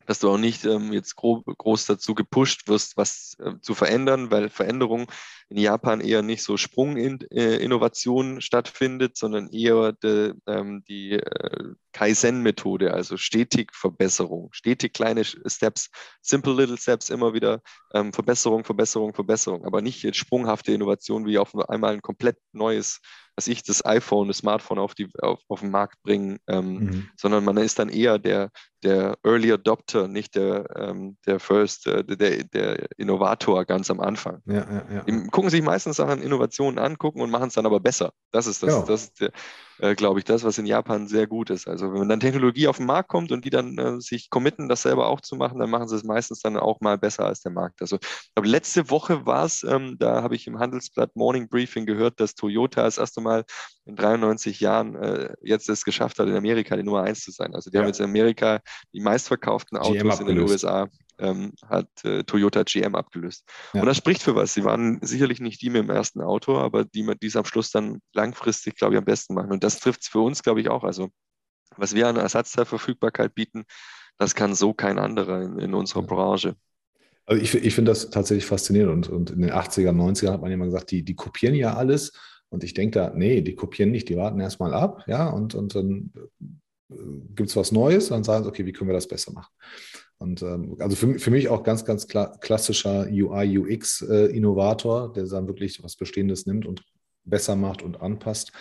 dass du auch nicht ähm, jetzt gro groß dazu gepusht wirst, was äh, zu verändern, weil Veränderung in Japan eher nicht so Sprunginnovation äh, stattfindet, sondern eher de, ähm, die äh, Kaizen-Methode, also stetig Verbesserung, stetig kleine Steps, simple little Steps, immer wieder ähm, Verbesserung, Verbesserung, Verbesserung, aber nicht jetzt sprunghafte Innovation wie auf einmal ein komplett neues was ich, das iPhone, das Smartphone auf, die, auf, auf den Markt bringen, ähm, mhm. sondern man ist dann eher der, der Early Adopter, nicht der, ähm, der First, äh, der, der Innovator ganz am Anfang. Ja, ja, ja. Die gucken sich meistens Sachen Innovationen an, gucken und machen es dann aber besser. Das ist das, ja. das ist der, äh, glaube ich, das, was in Japan sehr gut ist. Also wenn dann Technologie auf den Markt kommt und die dann äh, sich committen, das selber auch zu machen, dann machen sie es meistens dann auch mal besser als der Markt. Also aber letzte Woche war es, ähm, da habe ich im Handelsblatt Morning Briefing gehört, dass Toyota das erste Mal in 93 Jahren äh, jetzt es geschafft hat, in Amerika die Nummer eins zu sein. Also die ja. haben jetzt in Amerika die meistverkauften Autos in den USA ähm, hat äh, Toyota GM abgelöst. Ja. Und das spricht für was. Sie waren sicherlich nicht die mit dem ersten Auto, aber die, die es am Schluss dann langfristig, glaube ich, am besten machen. Und das trifft es für uns, glaube ich, auch. Also was wir an Ersatzteilverfügbarkeit bieten, das kann so kein anderer in, in unserer ja. Branche. Also ich, ich finde das tatsächlich faszinierend. Und, und in den 80er, 90er hat man immer gesagt, die, die kopieren ja alles. Und ich denke da, nee, die kopieren nicht, die warten erstmal ab, ja, und, und dann äh, gibt es was Neues, dann sagen sie, okay, wie können wir das besser machen? Und ähm, also für, für mich auch ganz, ganz klar, klassischer UI, UX-Innovator, äh, der dann wirklich was Bestehendes nimmt und besser macht und anpasst.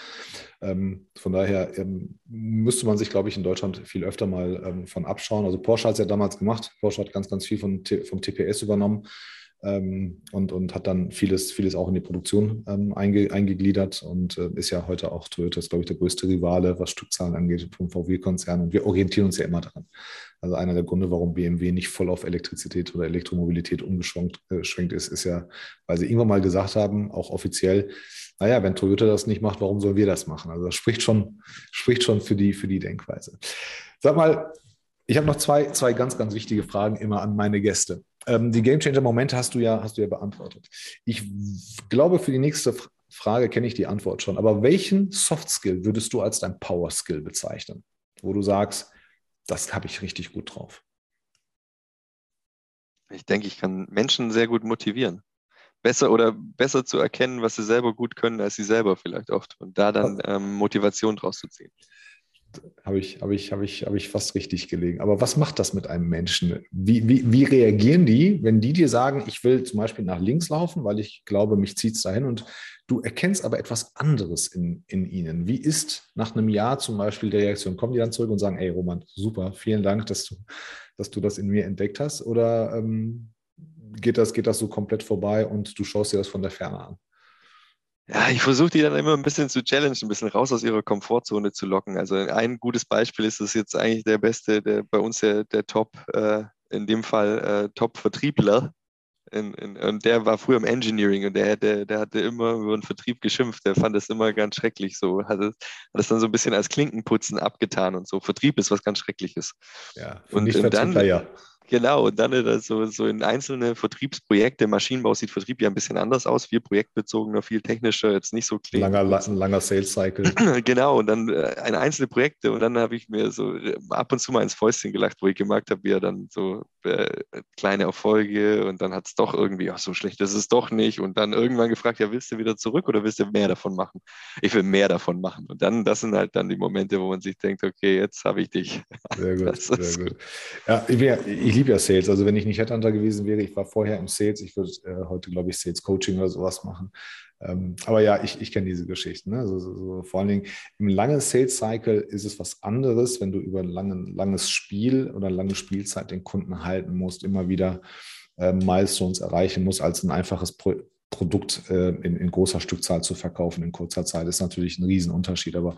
Ähm, von daher ähm, müsste man sich, glaube ich, in Deutschland viel öfter mal ähm, von abschauen. Also Porsche hat es ja damals gemacht. Porsche hat ganz, ganz viel von, vom TPS übernommen ähm, und, und hat dann vieles, vieles auch in die Produktion ähm, einge, eingegliedert und äh, ist ja heute auch Toyota, ist, glaube ich, der größte Rivale, was Stückzahlen angeht vom VW-Konzern. Und wir orientieren uns ja immer daran. Also einer der Gründe, warum BMW nicht voll auf Elektrizität oder Elektromobilität umgeschwenkt äh, ist, ist ja, weil sie irgendwann mal gesagt haben, auch offiziell, naja, wenn Toyota das nicht macht, warum sollen wir das machen? Also das spricht schon, spricht schon für die, für die Denkweise. Sag mal, ich habe noch zwei, zwei ganz, ganz wichtige Fragen immer an meine Gäste. Ähm, die Game Changer Momente hast du ja, hast du ja beantwortet. Ich glaube, für die nächste Frage kenne ich die Antwort schon. Aber welchen Soft Skill würdest du als dein Power Skill bezeichnen, wo du sagst, das habe ich richtig gut drauf? Ich denke, ich kann Menschen sehr gut motivieren. Besser oder besser zu erkennen, was sie selber gut können, als sie selber vielleicht oft. Und da dann ähm, Motivation draus zu ziehen habe ich, habe ich, habe ich, habe ich fast richtig gelegen. Aber was macht das mit einem Menschen? Wie, wie, wie reagieren die, wenn die dir sagen, ich will zum Beispiel nach links laufen, weil ich glaube, mich zieht es dahin und du erkennst aber etwas anderes in, in ihnen. Wie ist nach einem Jahr zum Beispiel die Reaktion? Kommen die dann zurück und sagen, ey Roman, super, vielen Dank, dass du, dass du das in mir entdeckt hast? Oder ähm, geht, das, geht das so komplett vorbei und du schaust dir das von der Ferne an? Ja, ich versuche die dann immer ein bisschen zu challengen, ein bisschen raus aus ihrer Komfortzone zu locken. Also ein gutes Beispiel ist das jetzt eigentlich der beste, der bei uns der, der Top, äh, in dem Fall äh, Top-Vertriebler. Und der war früher im Engineering und der, der, der hatte immer über den Vertrieb geschimpft. Der fand das immer ganz schrecklich. So hat es, hat es dann so ein bisschen als Klinkenputzen abgetan und so. Vertrieb ist was ganz Schreckliches. Ja, und, und dann, ja. Genau, und dann äh, so, so in einzelne Vertriebsprojekte. Maschinenbau sieht Vertrieb ja ein bisschen anders aus, viel projektbezogener, viel technischer, jetzt nicht so clean. Langer, ein langer Sales Cycle. [clears throat] genau, und dann äh, ein einzelne Projekte und dann habe ich mir so äh, ab und zu mal ins Fäustchen gelacht, wo ich gemerkt habe, wie er dann so äh, kleine Erfolge und dann hat es doch irgendwie, ach, so schlecht ist es doch nicht. Und dann irgendwann gefragt, ja, willst du wieder zurück oder willst du mehr davon machen? Ich will mehr davon machen. Und dann, das sind halt dann die Momente, wo man sich denkt, okay, jetzt habe ich dich. Sehr gut, [laughs] sehr gut. Ja, ich, ich liebe ja Sales. Also wenn ich nicht Headhunter gewesen wäre, ich war vorher im Sales, ich würde äh, heute, glaube ich, Sales Coaching oder sowas machen. Ähm, aber ja, ich, ich kenne diese Geschichten. Ne? Also, so, vor allen Dingen im langen Sales Cycle ist es was anderes, wenn du über ein langen, langes Spiel oder lange Spielzeit den Kunden halten musst, immer wieder äh, Milestones erreichen musst, als ein einfaches Pro Produkt äh, in, in, großer Stückzahl zu verkaufen in kurzer Zeit. Das ist natürlich ein Riesenunterschied, aber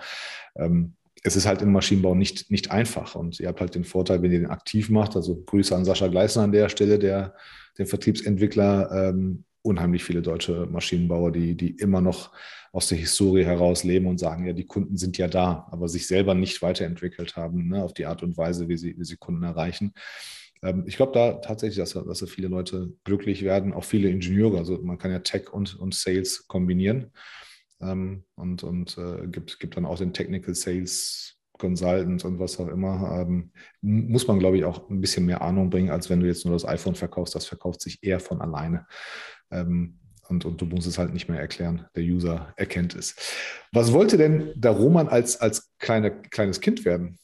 ähm, es ist halt im Maschinenbau nicht, nicht einfach. Und ihr habt halt den Vorteil, wenn ihr den aktiv macht. Also Grüße an Sascha Gleisner an der Stelle, der den Vertriebsentwickler ähm, unheimlich viele deutsche Maschinenbauer, die, die immer noch aus der Historie heraus leben und sagen, ja, die Kunden sind ja da, aber sich selber nicht weiterentwickelt haben ne, auf die Art und Weise, wie sie, wie sie Kunden erreichen. Ähm, ich glaube da tatsächlich, dass, dass viele Leute glücklich werden, auch viele Ingenieure. Also man kann ja Tech und, und Sales kombinieren ähm, und, und äh, gibt, gibt dann auch den Technical Sales Consultants und was auch immer, ähm, muss man, glaube ich, auch ein bisschen mehr Ahnung bringen, als wenn du jetzt nur das iPhone verkaufst. Das verkauft sich eher von alleine. Ähm, und, und du musst es halt nicht mehr erklären. Der User erkennt es. Was wollte denn der Roman als, als kleine, kleines Kind werden?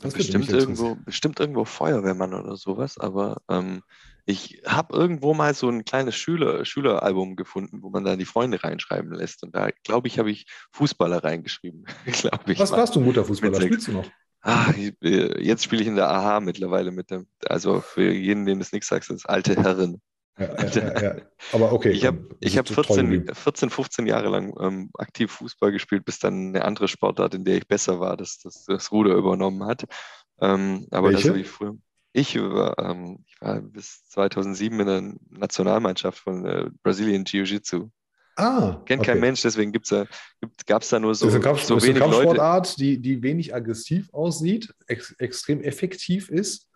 Das bestimmt irgendwo, bestimmt irgendwo Feuerwehrmann oder sowas, aber ähm, ich habe irgendwo mal so ein kleines Schüler, Schüleralbum gefunden, wo man da die Freunde reinschreiben lässt. Und da, glaube ich, habe ich Fußballer reingeschrieben. [laughs] ich Was mal. warst du, ein guter Fußballer? Spielst du noch? Ah, jetzt spiele ich in der AHA mittlerweile mit dem, also für jeden, dem das nichts sagt, das alte Herren. Ja, ja, ja, Aber okay. Ich habe hab 14, 14, 15 Jahre lang ähm, aktiv Fußball gespielt, bis dann eine andere Sportart, in der ich besser war, das, das, das Ruder übernommen hat. Ähm, aber Welche? das habe ich früher. Ich war, ähm, ich war bis 2007 in der Nationalmannschaft von äh, Brazilian Jiu-Jitsu. Ah, Kennt okay. kein Mensch, deswegen gab es da nur so, das ist Kampf, so eine Kampfsportart, Die, die wenig aggressiv aussieht, ex, extrem effektiv ist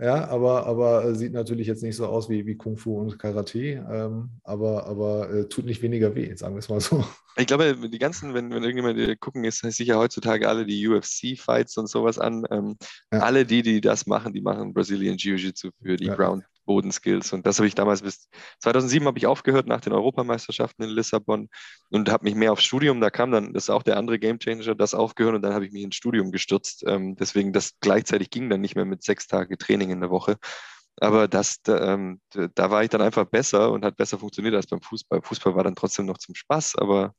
ja, aber, aber sieht natürlich jetzt nicht so aus wie, wie Kung Fu und Karate, ähm, aber, aber äh, tut nicht weniger weh, sagen wir es mal so. Ich glaube, die ganzen, wenn, wenn irgendjemand gucken, ist sicher heutzutage alle die UFC-Fights und sowas an. Ähm, ja. Alle die, die das machen, die machen Brazilian Jiu-Jitsu für die ja. Ground Bodenskills. Und das habe ich damals bis 2007 habe ich aufgehört nach den Europameisterschaften in Lissabon und habe mich mehr aufs Studium. Da kam dann, das ist auch der andere Gamechanger, das aufgehört und dann habe ich mich ins Studium gestürzt. Ähm, deswegen, das gleichzeitig ging dann nicht mehr mit sechs Tage Training in der Woche. Aber das, da, ähm, da war ich dann einfach besser und hat besser funktioniert als beim Fußball. Fußball war dann trotzdem noch zum Spaß, aber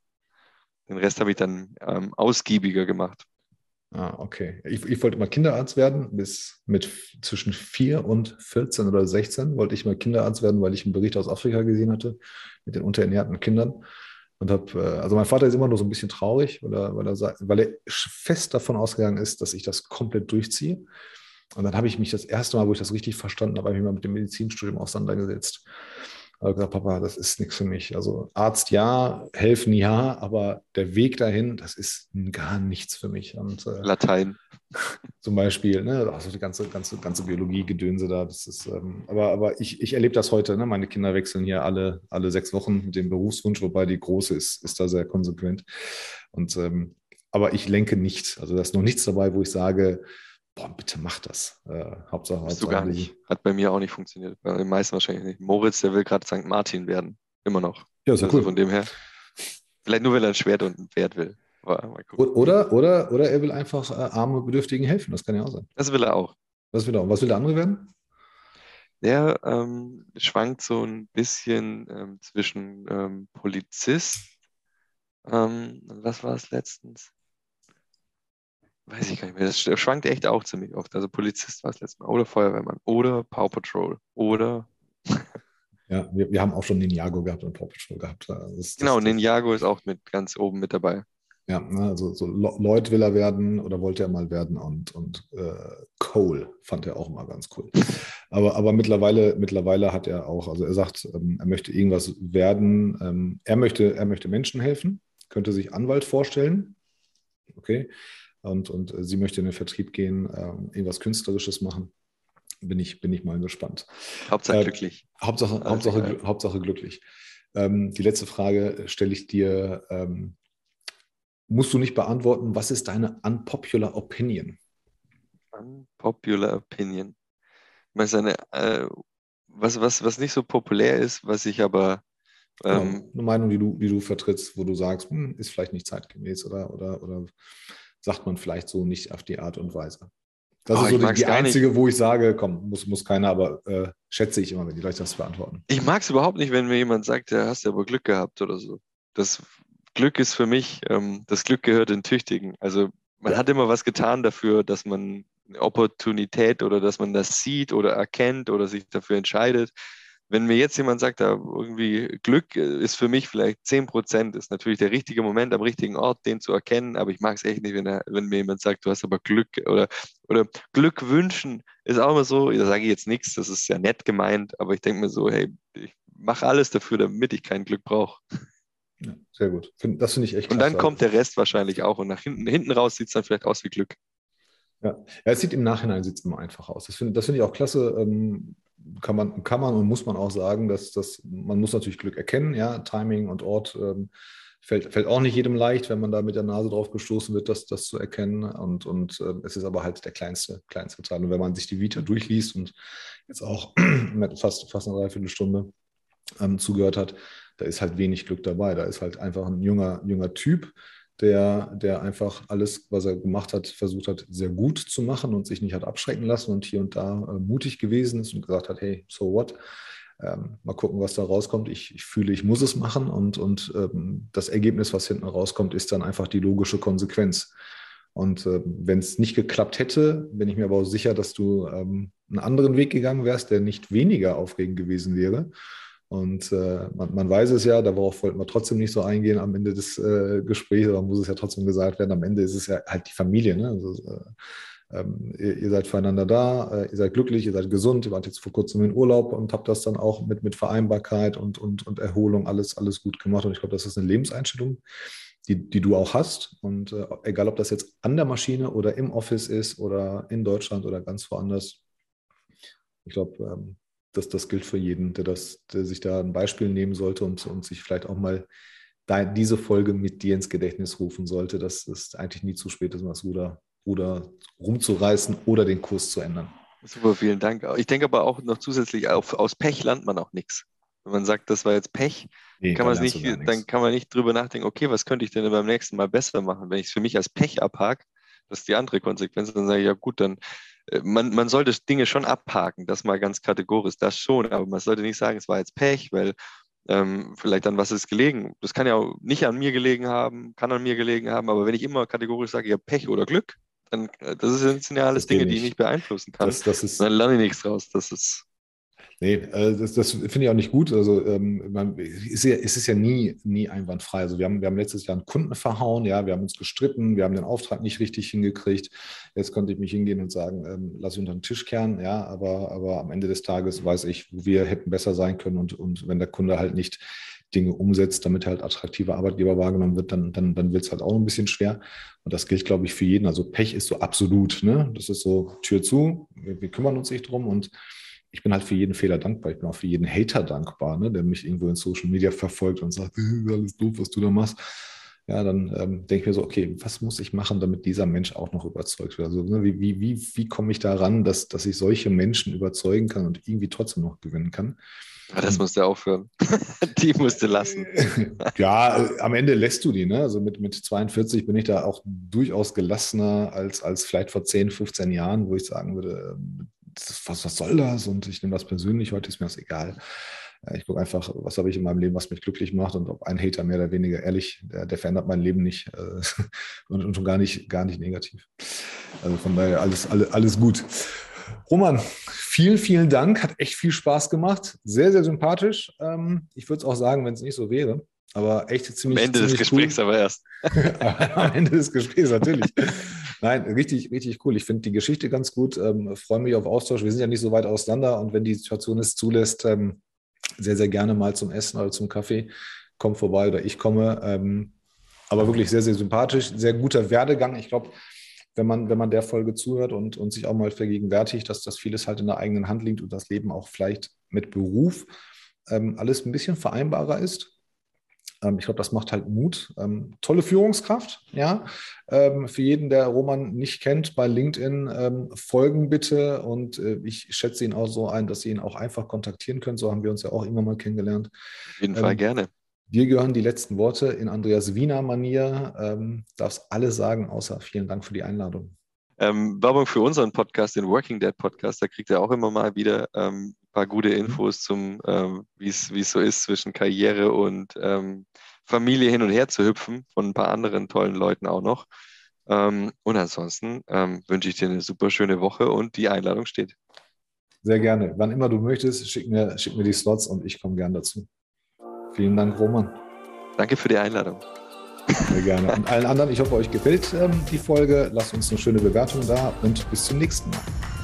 den Rest habe ich dann ähm, ausgiebiger gemacht. Ah, okay. Ich, ich, wollte mal Kinderarzt werden. Bis mit zwischen 4 und 14 oder 16 wollte ich mal Kinderarzt werden, weil ich einen Bericht aus Afrika gesehen hatte mit den unterernährten Kindern. Und habe, äh, also mein Vater ist immer nur so ein bisschen traurig, weil er, weil er, weil er fest davon ausgegangen ist, dass ich das komplett durchziehe. Und dann habe ich mich das erste Mal, wo ich das richtig verstanden habe, habe ich mich mal mit dem Medizinstudium auseinandergesetzt habe gesagt, Papa, das ist nichts für mich. Also Arzt ja, helfen ja, aber der Weg dahin, das ist gar nichts für mich. Und, äh, Latein. [laughs] Zum Beispiel, ne? also die ganze, ganze, ganze Biologie-Gedönse da. Das ist, ähm, aber, aber ich, ich erlebe das heute. Ne? Meine Kinder wechseln hier alle, alle sechs Wochen mit dem Berufswunsch, wobei die Große ist, ist da sehr konsequent. Und ähm, aber ich lenke nicht. Also da ist noch nichts dabei, wo ich sage, boah, bitte mach das. Äh, Hauptsache. Du gar nicht. Hat bei mir auch nicht funktioniert. Bei den meisten wahrscheinlich nicht. Moritz, der will gerade St. Martin werden. Immer noch. Ja, ist ja also cool. Von dem her. Vielleicht nur, weil er ein Schwert und ein Pferd will. Oder, oder, oder er will einfach äh, arme Bedürftigen helfen. Das kann ja auch sein. Das will er auch. Was will er, was will der andere werden? Der ähm, schwankt so ein bisschen ähm, zwischen ähm, Polizist. Ähm, was war es letztens? Weiß ich gar nicht mehr, das schwankt echt auch ziemlich oft. Also Polizist war es letztes Mal oder Feuerwehrmann oder Paw Patrol oder. [laughs] Ja, wir, wir haben auch schon Ninjago gehabt und Paw Patrol gehabt. Das, genau, das, Ninjago ist auch mit ganz oben mit dabei. Ja, ne, also so Lloyd will er werden oder wollte er mal werden und, und äh, Cole fand er auch mal ganz cool. Aber, aber mittlerweile, mittlerweile hat er auch, also er sagt, ähm, er möchte irgendwas werden. Ähm, er, möchte, er möchte Menschen helfen, könnte sich Anwalt vorstellen. Okay und, und sie möchte in den Vertrieb gehen, ähm, irgendwas Künstlerisches machen. Bin ich, bin ich mal gespannt. Hauptsache äh, glücklich. Hauptsache, also, Hauptsache, Hauptsache glücklich. Ähm, die letzte Frage stelle ich dir. Ähm, musst du nicht beantworten, was ist deine unpopular Opinion? Unpopular Opinion. Was, eine, äh, was, was, was nicht so populär ist, was ich aber. Genau, ähm, genau, eine Meinung, die du, die du vertrittst, wo du sagst, hm, ist vielleicht nicht zeitgemäß oder, oder, oder sagt man vielleicht so nicht auf die Art und Weise. Das oh, ist so die, die einzige, nicht. wo ich sage, komm, muss, muss keiner, aber äh, schätze ich immer, wenn die Leute das beantworten. Ich mag es überhaupt nicht, wenn mir jemand sagt, ja, hast du aber Glück gehabt oder so. das Glück ist für mich, ähm, das Glück gehört den Tüchtigen. Also man hat immer was getan dafür, dass man eine Opportunität oder dass man das sieht oder erkennt oder sich dafür entscheidet. Wenn mir jetzt jemand sagt, da irgendwie Glück ist für mich vielleicht 10 Prozent, ist natürlich der richtige Moment am richtigen Ort, den zu erkennen, aber ich mag es echt nicht, wenn, er, wenn mir jemand sagt, du hast aber Glück oder, oder Glück wünschen ist auch immer so, da sage ich jetzt nichts, das ist ja nett gemeint, aber ich denke mir so, hey, ich mache alles dafür, damit ich kein Glück brauche. Ja, sehr gut. Das finde ich echt Und dann kommt der Rest wahrscheinlich auch. Und nach hinten, hinten raus sieht es dann vielleicht aus wie Glück. Ja, ja es sieht im Nachhinein sieht's immer einfach aus. Das finde das find ich auch klasse. Ähm, kann, man, kann man und muss man auch sagen, dass, dass man muss natürlich Glück erkennen. Ja, Timing und Ort ähm, fällt, fällt auch nicht jedem leicht, wenn man da mit der Nase drauf gestoßen wird, das, das zu erkennen. Und, und äh, es ist aber halt der kleinste, kleinste Teil. Und wenn man sich die Vita durchliest und jetzt auch [clears throat] fast, fast eine Dreiviertelstunde ähm, zugehört hat, da ist halt wenig Glück dabei. Da ist halt einfach ein junger, junger Typ, der, der einfach alles, was er gemacht hat, versucht hat, sehr gut zu machen und sich nicht hat abschrecken lassen und hier und da äh, mutig gewesen ist und gesagt hat, hey, so what? Ähm, mal gucken, was da rauskommt. Ich, ich, fühle, ich muss es machen und, und ähm, das Ergebnis, was hinten rauskommt, ist dann einfach die logische Konsequenz. Und äh, wenn es nicht geklappt hätte, bin ich mir aber auch sicher, dass du ähm, einen anderen Weg gegangen wärst, der nicht weniger aufregend gewesen wäre. Und äh, man, man, weiß es ja, darauf wollten wir trotzdem nicht so eingehen am Ende des äh, Gesprächs, aber muss es ja trotzdem gesagt werden, am Ende ist es ja halt die Familie. Ne? Also, äh, ähm, ihr, ihr, seid füreinander da, äh, ihr seid glücklich, ihr seid gesund, ihr wart jetzt vor kurzem in Urlaub und habt das dann auch mit, mit Vereinbarkeit und, und, und Erholung alles, alles gut gemacht. Und ich glaube, das ist eine Lebenseinstellung, die, die du auch hast. Und äh, egal, ob das jetzt an der Maschine oder im Office ist oder in Deutschland oder ganz woanders, ich glaube, ähm, das, das gilt für jeden, der, das, der sich da ein Beispiel nehmen sollte und, und sich vielleicht auch mal da, diese Folge mit dir ins Gedächtnis rufen sollte, dass es eigentlich nie zu spät ist, um das Ruder, Ruder rumzureißen oder den Kurs zu ändern. Super, vielen Dank. Ich denke aber auch noch zusätzlich, auf, aus Pech lernt man auch nichts. Wenn man sagt, das war jetzt Pech, nee, kann man nicht, dann kann man nicht drüber nachdenken, okay, was könnte ich denn beim nächsten Mal besser machen? Wenn ich es für mich als Pech abhake, das ist die andere Konsequenz, dann sage ich, ja gut, dann man, man sollte Dinge schon abhaken, das mal ganz kategorisch, das schon, aber man sollte nicht sagen, es war jetzt Pech, weil ähm, vielleicht an was ist gelegen. Das kann ja auch nicht an mir gelegen haben, kann an mir gelegen haben, aber wenn ich immer kategorisch sage, ja, Pech oder Glück, dann äh, das sind ja alles Dinge, die ich nicht beeinflussen kann. Das, das ist, dann lerne ich nichts draus. Das ist Nee, äh, das, das finde ich auch nicht gut. Also ähm, man, ist ja, es ist ja nie, nie einwandfrei. Also wir haben, wir haben letztes Jahr einen Kunden verhauen, ja, wir haben uns gestritten, wir haben den Auftrag nicht richtig hingekriegt. Jetzt könnte ich mich hingehen und sagen, ähm, lass unter den Tisch kehren, ja, aber, aber am Ende des Tages weiß ich, wir hätten besser sein können und, und wenn der Kunde halt nicht Dinge umsetzt, damit halt attraktiver Arbeitgeber wahrgenommen wird, dann, dann, dann wird es halt auch ein bisschen schwer. Und das gilt, glaube ich, für jeden. Also Pech ist so absolut, ne? Das ist so Tür zu, wir, wir kümmern uns nicht drum und ich bin halt für jeden Fehler dankbar. Ich bin auch für jeden Hater dankbar, ne, der mich irgendwo in Social Media verfolgt und sagt, [laughs] alles doof, was du da machst. Ja, dann ähm, denke ich mir so, okay, was muss ich machen, damit dieser Mensch auch noch überzeugt wird? Also ne, wie, wie, wie, wie komme ich daran, dass, dass ich solche Menschen überzeugen kann und irgendwie trotzdem noch gewinnen kann? Ja, das musste aufhören. [laughs] die musste lassen. [laughs] ja, äh, am Ende lässt du die. Ne? Also mit, mit 42 bin ich da auch durchaus gelassener als, als vielleicht vor 10, 15 Jahren, wo ich sagen würde, was, was soll das? Und ich nehme das persönlich, heute ist mir das egal. Ich gucke einfach, was habe ich in meinem Leben, was mich glücklich macht und ob ein Hater mehr oder weniger ehrlich, der, der verändert mein Leben nicht äh, [laughs] und, und schon gar nicht, gar nicht negativ. Also von daher alles, alles, alles gut. Roman, vielen, vielen Dank. Hat echt viel Spaß gemacht. Sehr, sehr sympathisch. Ähm, ich würde es auch sagen, wenn es nicht so wäre. Aber echt ziemlich. Am Ende ziemlich des Gesprächs cool. aber erst. [laughs] Am Ende des Gesprächs natürlich. [laughs] Nein, richtig, richtig cool. Ich finde die Geschichte ganz gut. Ähm, freue mich auf Austausch. Wir sind ja nicht so weit auseinander und wenn die Situation es zulässt, ähm, sehr, sehr gerne mal zum Essen oder zum Kaffee. Komm vorbei oder ich komme. Ähm, aber wirklich sehr, sehr sympathisch, sehr guter Werdegang. Ich glaube, wenn man, wenn man der Folge zuhört und, und sich auch mal vergegenwärtigt, dass das vieles halt in der eigenen Hand liegt und das Leben auch vielleicht mit Beruf ähm, alles ein bisschen vereinbarer ist, ich glaube, das macht halt Mut. Ähm, tolle Führungskraft, ja. Ähm, für jeden, der Roman nicht kennt, bei LinkedIn ähm, folgen bitte und äh, ich schätze ihn auch so ein, dass Sie ihn auch einfach kontaktieren können. So haben wir uns ja auch immer mal kennengelernt. Auf jeden Fall ähm, gerne. Dir gehören die letzten Worte in Andreas Wiener Manier. Ähm, darfst alle sagen, außer vielen Dank für die Einladung. Ähm, Werbung für unseren Podcast, den Working Dead Podcast. Da kriegt ihr auch immer mal wieder ähm, paar gute mhm. Infos zum, ähm, wie es so ist zwischen Karriere und ähm, Familie hin und her zu hüpfen, von ein paar anderen tollen Leuten auch noch. Ähm, und ansonsten ähm, wünsche ich dir eine super schöne Woche und die Einladung steht. Sehr gerne. Wann immer du möchtest, schick mir, schick mir die Slots und ich komme gern dazu. Vielen Dank, Roman. Danke für die Einladung. Sehr gerne. Und allen anderen, ich hoffe, euch gefällt ähm, die Folge. Lasst uns eine schöne Bewertung da und bis zum nächsten Mal.